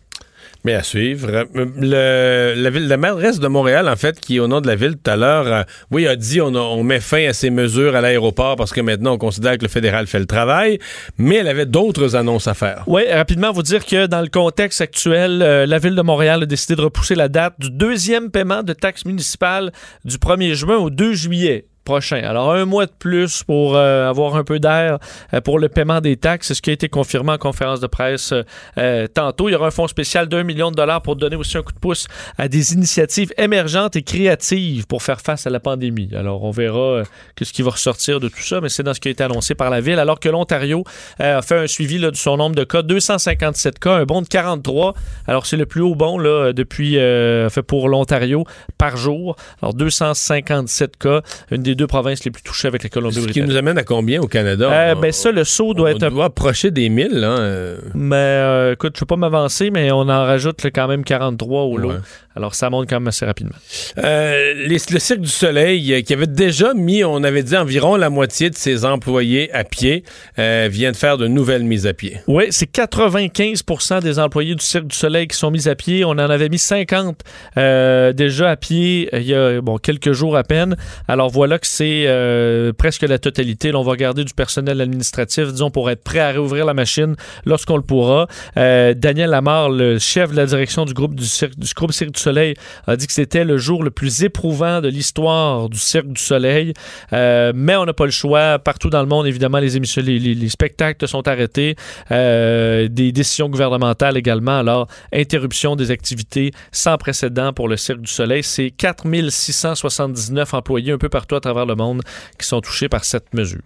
[SPEAKER 1] Mais à suivre. Le, la, ville, la mairesse de Montréal, en fait, qui, au nom de la ville tout à l'heure, euh, oui, a dit on, a, on met fin à ces mesures à l'aéroport parce que maintenant, on considère que le fédéral fait le travail, mais elle avait d'autres annonces à faire.
[SPEAKER 2] Oui, rapidement, vous dire que dans le contexte actuel, euh, la ville de Montréal a décidé de repousser la date du deuxième paiement de taxes municipales du 1er juin au 2 juillet prochain. Alors, un mois de plus pour euh, avoir un peu d'air euh, pour le paiement des taxes. C'est ce qui a été confirmé en conférence de presse euh, tantôt. Il y aura un fonds spécial d'un million de dollars pour donner aussi un coup de pouce à des initiatives émergentes et créatives pour faire face à la pandémie. Alors, on verra ce qui va ressortir de tout ça, mais c'est dans ce qui a été annoncé par la Ville. Alors que l'Ontario a fait un suivi de son nombre de cas, 257 cas, un bond de 43. Alors, c'est le plus haut bond depuis fait pour l'Ontario par jour. Alors, 257 cas, une des deux provinces les plus touchées avec la Colombie-Britannique.
[SPEAKER 1] Ce qui nous amène à combien au Canada?
[SPEAKER 2] Euh, ben ça, le saut doit
[SPEAKER 1] on
[SPEAKER 2] être...
[SPEAKER 1] doit approcher des 1000, là. Euh...
[SPEAKER 2] Mais euh, écoute, je ne veux pas m'avancer, mais on en rajoute là, quand même 43 au lot.
[SPEAKER 1] Ouais.
[SPEAKER 2] Alors, ça monte quand même assez rapidement.
[SPEAKER 1] Euh, les, le Cirque du Soleil, euh, qui avait déjà mis, on avait dit, environ la moitié de ses employés à pied, vient de faire de nouvelles mises à pied.
[SPEAKER 2] Oui, c'est 95% des employés du Cirque du Soleil qui sont mis à pied. On en avait mis 50 euh, déjà à pied il y a bon, quelques jours à peine. Alors, voilà que c'est euh, presque la totalité. On va garder du personnel administratif, disons, pour être prêt à réouvrir la machine lorsqu'on le pourra. Euh, Daniel Lamar, le chef de la direction du groupe du, Cirque, du Cirque du Soleil, a dit que c'était le jour le plus éprouvant de l'histoire du Cirque du Soleil. Euh, mais on n'a pas le choix. Partout dans le monde, évidemment, les spectacles sont arrêtés. Des décisions gouvernementales également. Alors, interruption des activités sans précédent pour le Cirque du Soleil. C'est 4679 employés un peu partout à travers le monde qui sont touchés par cette mesure.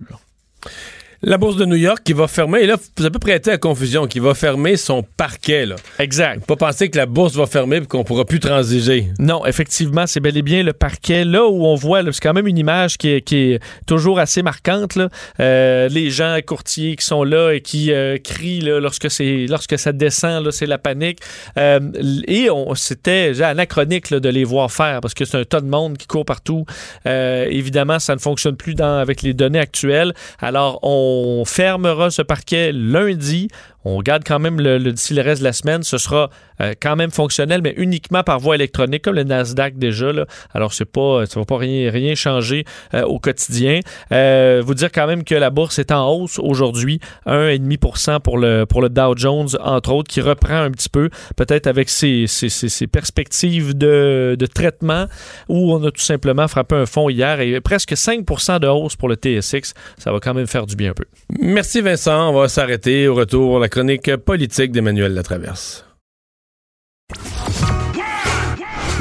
[SPEAKER 1] La bourse de New York qui va fermer, et là, vous avez prêté à confusion, qui va fermer son parquet. Là.
[SPEAKER 2] Exact.
[SPEAKER 1] Pas penser que la bourse va fermer et qu'on pourra plus transiger.
[SPEAKER 2] Non, effectivement, c'est bel et bien le parquet. Là où on voit, c'est quand même une image qui est, qui est toujours assez marquante. Là. Euh, les gens courtiers qui sont là et qui euh, crient là, lorsque, c'est, lorsque ça descend, là, c'est la panique. Euh, et on, c'était anachronique là, de les voir faire parce que c'est un tas de monde qui court partout. Évidemment, ça ne fonctionne plus dans, avec les données actuelles. Alors, on on fermera ce parquet lundi. On garde quand même le, le, d'ici le reste de la semaine. Ce sera euh, quand même fonctionnel, mais uniquement par voie électronique, comme le Nasdaq déjà. Là. Alors, c'est pas, ça va pas rien, rien changer euh, au quotidien. Euh, vous dire quand même que la bourse est en hausse aujourd'hui, 1,5% pour le, pour le Dow Jones, entre autres, qui reprend un petit peu, peut-être avec ses, ses, ses, ses perspectives de, de, traitement, où on a tout simplement frappé un fond hier et presque 5% de hausse pour le TSX. Ça va quand même faire du bien un peu.
[SPEAKER 1] Merci Vincent. On va s'arrêter au retour la chronique politique d'Emmanuel Latraverse.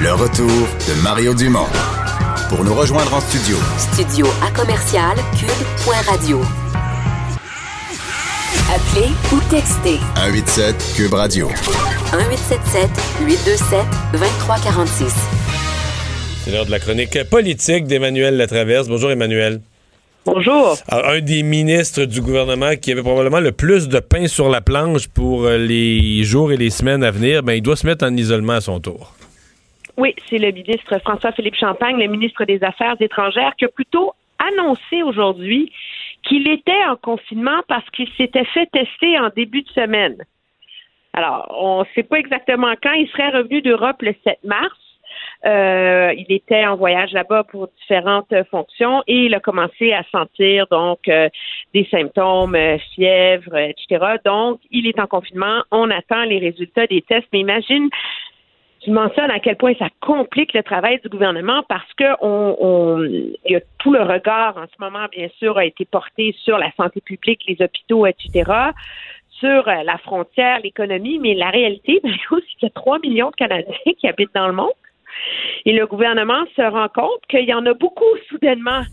[SPEAKER 8] Le retour de Mario Dumont. Pour nous rejoindre en studio.
[SPEAKER 9] Studio à commercial cube.radio. Appelez ou textez.
[SPEAKER 8] 187 Cube Radio.
[SPEAKER 9] 1877 827 2346.
[SPEAKER 1] C'est l'heure de la chronique politique d'Emmanuel Latraverse. Bonjour Emmanuel.
[SPEAKER 14] Bonjour.
[SPEAKER 1] Alors, un des ministres du gouvernement qui avait probablement le plus de pain sur la planche pour euh, les jours et les semaines à venir, ben, il doit se mettre en isolement à son tour.
[SPEAKER 14] Oui, c'est le ministre François-Philippe Champagne, le ministre des Affaires étrangères, qui a plutôt annoncé aujourd'hui qu'il était en confinement parce qu'il s'était fait tester en début de semaine. Alors, on ne sait pas exactement quand. Il serait revenu d'Europe le 7 mars. Euh, il était en voyage là-bas pour différentes fonctions et il a commencé à sentir donc euh, des symptômes, euh, fièvre, etc. Donc, il est en confinement. On attend les résultats des tests. Mais imagine, je mentionne à quel point ça complique le travail du gouvernement parce que on, on, y a tout le regard en ce moment, bien sûr, a été porté sur la santé publique, les hôpitaux, etc sur la frontière, l'économie, mais la réalité, c'est qu'il y a 3 millions de Canadiens qui habitent dans le monde. Et le gouvernement se rend compte qu'il y en a beaucoup soudainement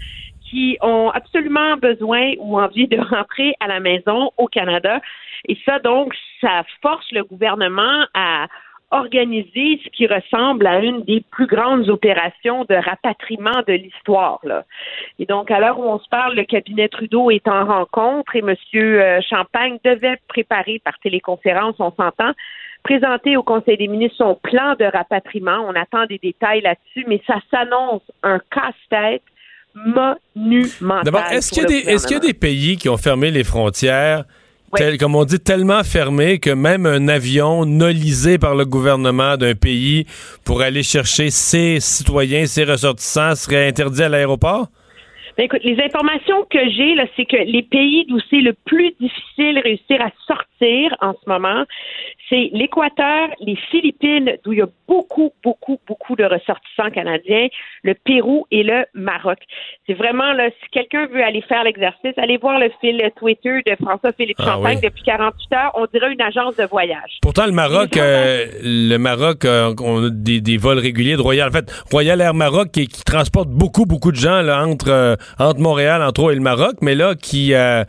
[SPEAKER 14] qui ont absolument besoin ou envie de rentrer à la maison au Canada. Et ça, donc, ça force le gouvernement à organiser ce qui ressemble à une des plus grandes opérations de rapatriement de l'histoire. Et donc, à l'heure où on se parle, le cabinet Trudeau est en rencontre et M. euh, Champagne devait préparer par téléconférence, on s'entend, présenter au Conseil des ministres son plan de rapatriement. On attend des détails là-dessus, mais ça s'annonce un casse-tête monumental.
[SPEAKER 1] D'abord, est-ce qu'il y, a des- y a pays qui ont fermé les frontières. Tel- comme on dit, tellement fermées que même un avion nolisé par le gouvernement d'un pays pour aller chercher ses citoyens, ses ressortissants serait interdit à l'aéroport?
[SPEAKER 14] Ben, écoute, les informations que j'ai, là, c'est que les pays d'où c'est le plus difficile de réussir à sortir en ce moment, c'est l'Équateur, les Philippines, d'où il y a beaucoup, beaucoup, beaucoup de ressortissants canadiens, le Pérou et le Maroc. C'est vraiment, là, si quelqu'un veut aller faire l'exercice, allez voir le fil Twitter de François-Philippe
[SPEAKER 1] Ah
[SPEAKER 14] Champagne
[SPEAKER 1] oui.
[SPEAKER 14] depuis 48 heures. On dirait une agence de voyage.
[SPEAKER 1] Pourtant, le Maroc, euh, le Maroc, euh, on a des, des vols réguliers de Royal. En fait, Royal Air Maroc qui, qui transporte beaucoup, beaucoup de gens là, entre, euh, entre Montréal, entre autres, et le Maroc, mais là, qui euh,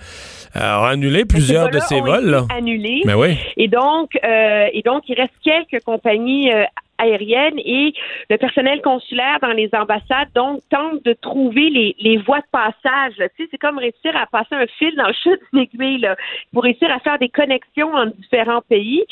[SPEAKER 1] a annulé plusieurs de
[SPEAKER 14] Ces
[SPEAKER 1] vols. Là.
[SPEAKER 14] annulés.
[SPEAKER 1] Mais oui.
[SPEAKER 14] Et donc, euh, et donc, il reste quelques compagnies euh, aériennes et le personnel consulaire dans les ambassades donc tente de trouver les, les voies de passage. Tu sais, c'est comme réussir à passer un fil dans le chute d'une aiguille là, pour réussir à faire des connexions entre différents pays.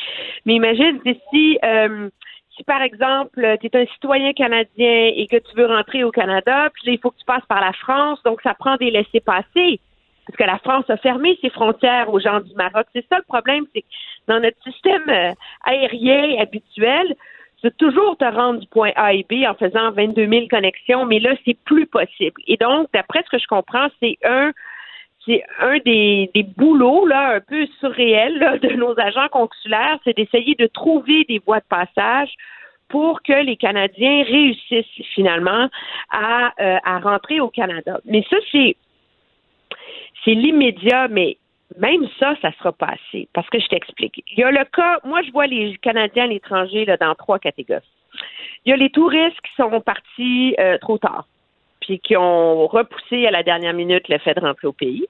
[SPEAKER 14] Mais imagine si euh, si par exemple, tu es un citoyen canadien et que tu veux rentrer au Canada, puis là, il faut que tu passes par la France, donc ça prend des laissés-passer. Parce que la France a fermé ses frontières aux gens du Maroc. C'est ça le problème, c'est que dans notre système euh, aérien habituel, tu peux toujours te rendre du point A et B en faisant 22 000 connexions, mais là, c'est plus possible. Et donc, d'après ce que je comprends, c'est un c'est un des, des boulots là un peu surréels là, de nos agents consulaires, c'est d'essayer de trouver des voies de passage pour que les Canadiens réussissent finalement à, euh, à rentrer au Canada. Mais ça, c'est c'est l'immédiat, mais même ça, ça sera pas assez. Parce que je t'explique. Il y a le cas, moi, je vois les Canadiens à l'étranger dans trois catégories. Il y a les touristes qui sont partis euh, trop tard, puis qui ont repoussé à la dernière minute le fait de rentrer au pays.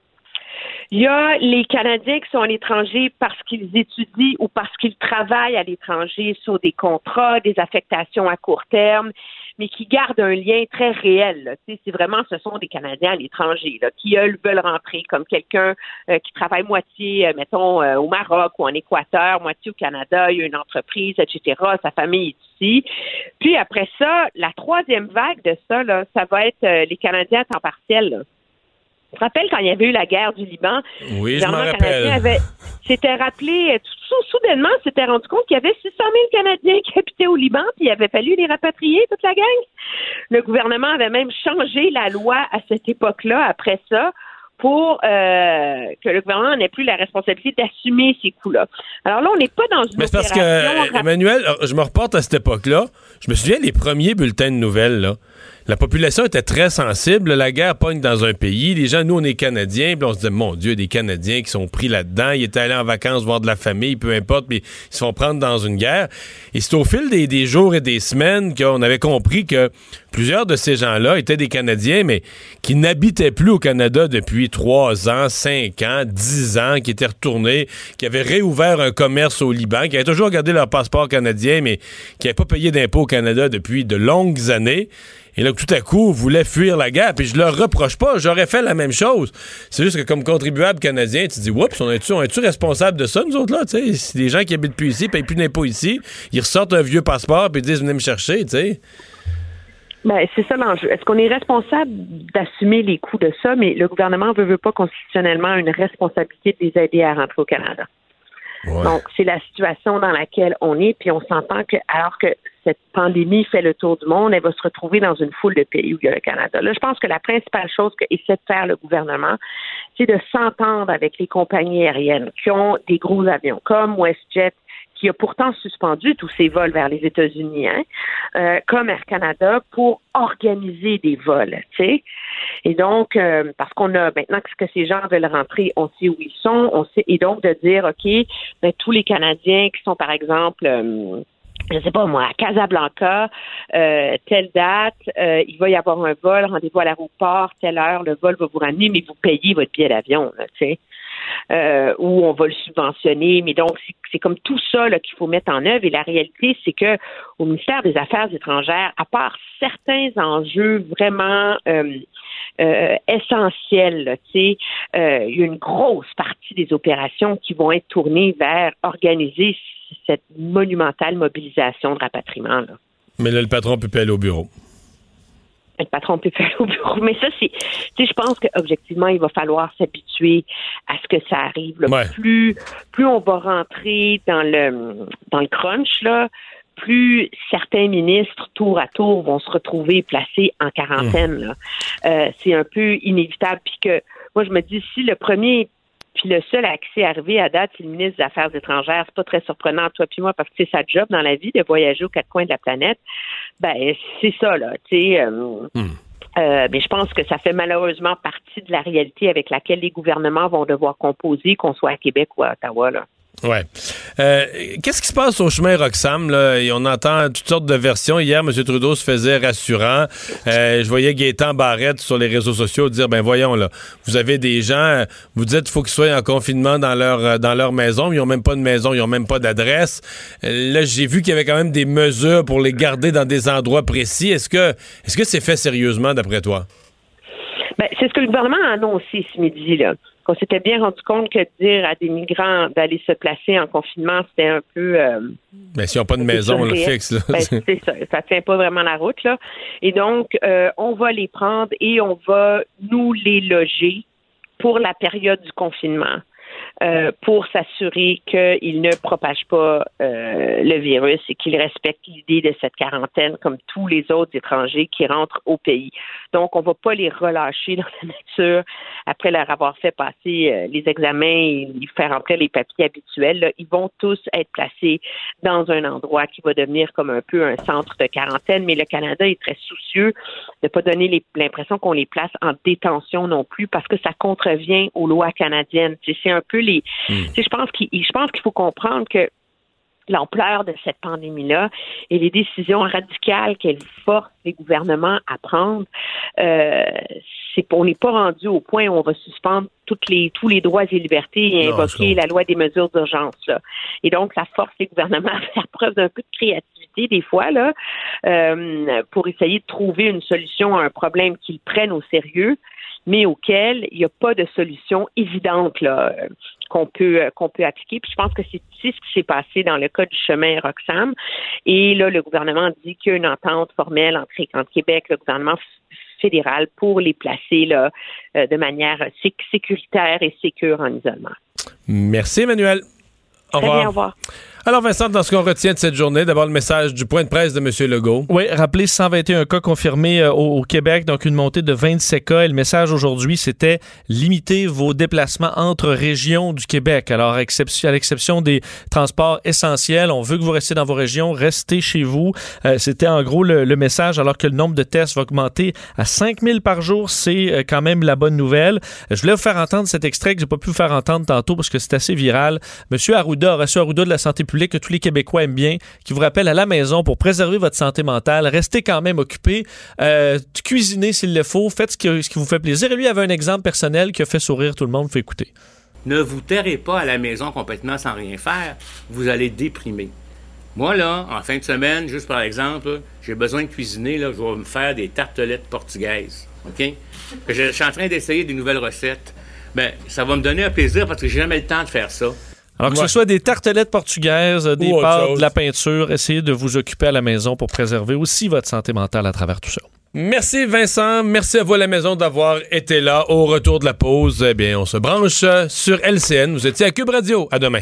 [SPEAKER 14] Il y a les Canadiens qui sont à l'étranger parce qu'ils étudient ou parce qu'ils travaillent à l'étranger sur des contrats, des affectations à court terme, mais qui gardent un lien très réel. C'est vraiment, ce sont des Canadiens à l'étranger qui, eux, veulent rentrer comme quelqu'un euh, qui travaille moitié, euh, mettons, euh, au Maroc ou en Équateur, moitié au Canada, il y a une entreprise, etc. Sa famille est ici. Puis après ça, la troisième vague de ça, là, ça va être euh, les Canadiens à temps partiel. là. Tu te rappelles quand il y avait eu la guerre du Liban?
[SPEAKER 1] Oui, je m'en rappelle.
[SPEAKER 14] avait- s'était rappelé, euh, tout, sou- soudainement, s'était rendu compte qu'il y avait 600 000 Canadiens qui habitaient au Liban, puis il avait fallu les rapatrier, toute la gang. Le gouvernement avait même changé la loi à cette époque-là, après ça, pour euh, que le gouvernement n'ait plus la responsabilité d'assumer ces coûts-là. Alors là, on n'est pas dans une
[SPEAKER 1] Mais c'est parce que, Emmanuel, euh, je me reporte à cette époque-là. Je me souviens des premiers bulletins de nouvelles. La population était très sensible. La guerre pogne dans un pays. Les gens, nous, on est Canadiens. Puis on se disait, mon Dieu, des Canadiens qui sont pris là-dedans. Ils étaient allés en vacances voir de la famille, peu importe, puis ils se font prendre dans une guerre. Et c'est au fil des, jours et des semaines qu'on avait compris que plusieurs de ces gens-là étaient des Canadiens, mais qui n'habitaient plus au Canada depuis trois ans, cinq ans, dix ans, qui étaient retournés, qui avaient réouvert un commerce au Liban, qui avaient toujours gardé leur passeport canadien, mais qui n'avaient pas payé d'impôts au depuis de longues années. Et là, tout à coup, voulaient fuir la guerre. Puis je leur reproche pas, j'aurais fait la même chose. C'est juste que comme contribuable canadien, tu te dis, oups, on est-tu est-tu responsable de ça, nous autres, là? tu sais? Si des gens qui habitent plus ici, payent plus d'impôts ici, ils ressortent un vieux passeport puis ils disent, venez me chercher, tu sais.
[SPEAKER 14] Ben, c'est ça l'enjeu. Est-ce qu'on est responsable d'assumer les coûts de ça, mais le gouvernement ne veut pas constitutionnellement une responsabilité de les aider à rentrer au Canada. Donc, c'est la situation dans laquelle on est, puis on s'entend que alors que cette pandémie fait le tour du monde, elle va se retrouver dans une foule de pays où il y a le Canada. Là, je pense que la principale chose que essaie de faire le gouvernement, c'est de s'entendre avec les compagnies aériennes qui ont des gros avions, comme WestJet, qui a pourtant suspendu tous ses vols vers les États-Unis, hein, euh, comme Air Canada, pour organiser des vols, sais. Et donc, euh, parce qu'on a maintenant que ces gens veulent rentrer, on sait où ils sont, et donc de dire, OK, ben, tous les Canadiens qui sont, par exemple, euh, je sais pas moi, à Casablanca, euh, telle date, euh, il va y avoir un vol, rendez-vous à l'aéroport, telle heure, le vol va vous ramener, mais vous payez votre billet d'avion, tu sais. Euh, ou on va le subventionner, mais donc c'est- comme tout ça qu'il faut mettre en œuvre. Et la réalité, c'est que au ministère des Affaires étrangères, à part certains enjeux vraiment euh, euh, tu sais, euh, il y a une grosse partie des opérations qui vont être tournées vers organiser cette monumentale mobilisation de rapatriement. Là.
[SPEAKER 1] Mais là, le patron peut plus aller au bureau.
[SPEAKER 14] Le patron peut faire au bureau. Mais ça, c'est. Tu sais, je pense qu'objectivement, il va falloir s'habituer à ce que ça arrive. là.
[SPEAKER 1] Ouais.
[SPEAKER 14] Plus, plus on va rentrer dans le dans le crunch, là, plus certains ministres, tour à tour, vont se retrouver placés en quarantaine. là. Euh, c'est un peu inévitable. Puis que moi, je me dis, si le premier puis le seul accès arrivé à date, c'est le ministre des Affaires étrangères. C'est pas très surprenant, toi puis moi, parce que c'est sa job dans la vie de voyager aux quatre coins de la planète. Ben, c'est ça, là. Tu sais, euh, euh, mais je pense que ça fait malheureusement partie de la réalité avec laquelle les gouvernements vont devoir composer, qu'on soit à Québec ou à Ottawa, là.
[SPEAKER 1] Ouais. Euh, Qu'est-ce qui se passe au chemin Roxham? On entend toutes sortes de versions. Hier, M. Trudeau se faisait rassurant. Euh, je voyais Gaétan Barrette sur les réseaux sociaux dire, ben voyons, là, vous avez des gens, vous dites qu'il faut qu'ils soient en confinement dans leur, euh, dans leur maison, mais ils n'ont même pas de maison, ils n'ont même pas d'adresse. Là, j'ai vu qu'il y avait quand même des mesures pour les garder dans des endroits précis. Est-ce que est-ce que c'est fait sérieusement d'après toi?
[SPEAKER 14] Ben, c'est ce que le gouvernement a annoncé ce midi, là. Qu'on s'était bien rendu compte que dire à des migrants d'aller se placer en confinement, c'était un peu. euh,
[SPEAKER 1] Mais s'ils n'ont pas de maison,
[SPEAKER 14] surréel.
[SPEAKER 1] fixe. Là.
[SPEAKER 14] Ben, c'est ça, ça tient pas vraiment la route là. Et donc, euh, on va les prendre et on va nous les loger pour la période du confinement. Euh, pour s'assurer qu'ils ne propagent pas euh, le virus et qu'ils respectent l'idée de cette quarantaine comme tous les autres étrangers qui rentrent au pays. Donc, on ne va pas les relâcher dans la nature après leur avoir fait passer euh, les examens et faire remplir les papiers habituels. Ils vont tous être placés dans un endroit qui va devenir comme un peu un centre de quarantaine, mais le Canada est très soucieux de ne pas donner l'impression qu'on les place en détention non plus parce que ça contrevient aux lois canadiennes. C'est un peu les. sais, Je pense qu'il faut comprendre que l'ampleur de cette pandémie-là et les décisions radicales qu'elle force les gouvernements à prendre, euh, c'est on n'est pas rendu au point où on va suspendre toutes les, tous les droits et libertés et
[SPEAKER 21] Non,
[SPEAKER 14] invoquer la loi des mesures d'urgence. Et donc, ça force les gouvernements à faire preuve d'un peu de créativité des fois là, euh, pour essayer de trouver une solution à un problème qu'ils prennent au sérieux, mais auquel il n'y a pas de solution évidente là, qu'on peut euh, qu'on peut appliquer. Puis je pense que c'est ce qui s'est passé dans le cas du chemin Roxham. Et là, le gouvernement dit qu'il y a une entente formelle entre, entre Québec, le gouvernement fédéral, pour les placer là, euh, de manière sé- sécuritaire et sécure en isolement.
[SPEAKER 1] Merci, Emmanuel. Au
[SPEAKER 14] Très
[SPEAKER 1] revoir.
[SPEAKER 14] bien, au revoir.
[SPEAKER 1] Alors, Vincent, dans ce qu'on retient de cette journée, d'abord le message du point de presse de M. Legault.
[SPEAKER 2] Oui, rappelez 121 cas confirmés euh, au, Québec, donc une montée de 27 cas. Et le message aujourd'hui, c'était limiter vos déplacements entre régions du Québec. Alors, à l'exception des transports essentiels, on veut que vous restiez dans vos régions, restez chez vous. Euh, c'était en gros le, message, alors que le nombre de tests va augmenter à 5000 par jour. C'est euh, quand même la bonne nouvelle. Je voulais vous faire entendre cet extrait que j'ai pas pu vous faire entendre tantôt parce que c'est assez viral. Monsieur Arruda, Horacio Arruda de la santé publique, que tous les Québécois aiment bien, qui vous rappelle à la maison pour préserver votre santé mentale, restez quand même occupé, euh, cuisinez s'il le faut, faites ce qui, vous fait plaisir. Et lui avait un exemple personnel qui a fait sourire tout le monde, fait écouter.
[SPEAKER 21] Ne vous terrez pas à la maison complètement sans rien faire. Vous allez déprimer. Moi, là, en fin de semaine, juste par exemple, j'ai besoin de cuisiner. Je vais me faire des tartelettes portugaises. OK? Je, suis en train d'essayer des nouvelles recettes. Ben, ça va me donner un plaisir parce que j'ai jamais le temps de faire ça.
[SPEAKER 2] Alors que ce soit des tartelettes portugaises, des
[SPEAKER 21] Ou
[SPEAKER 2] pâtes, de la peinture, essayez de vous occuper à la maison pour préserver aussi votre santé mentale à travers tout ça.
[SPEAKER 1] Merci Vincent, merci à vous à la maison d'avoir été là. Au retour de la pause, eh bien, on se branche sur LCN. Vous étiez à Cube Radio. À demain.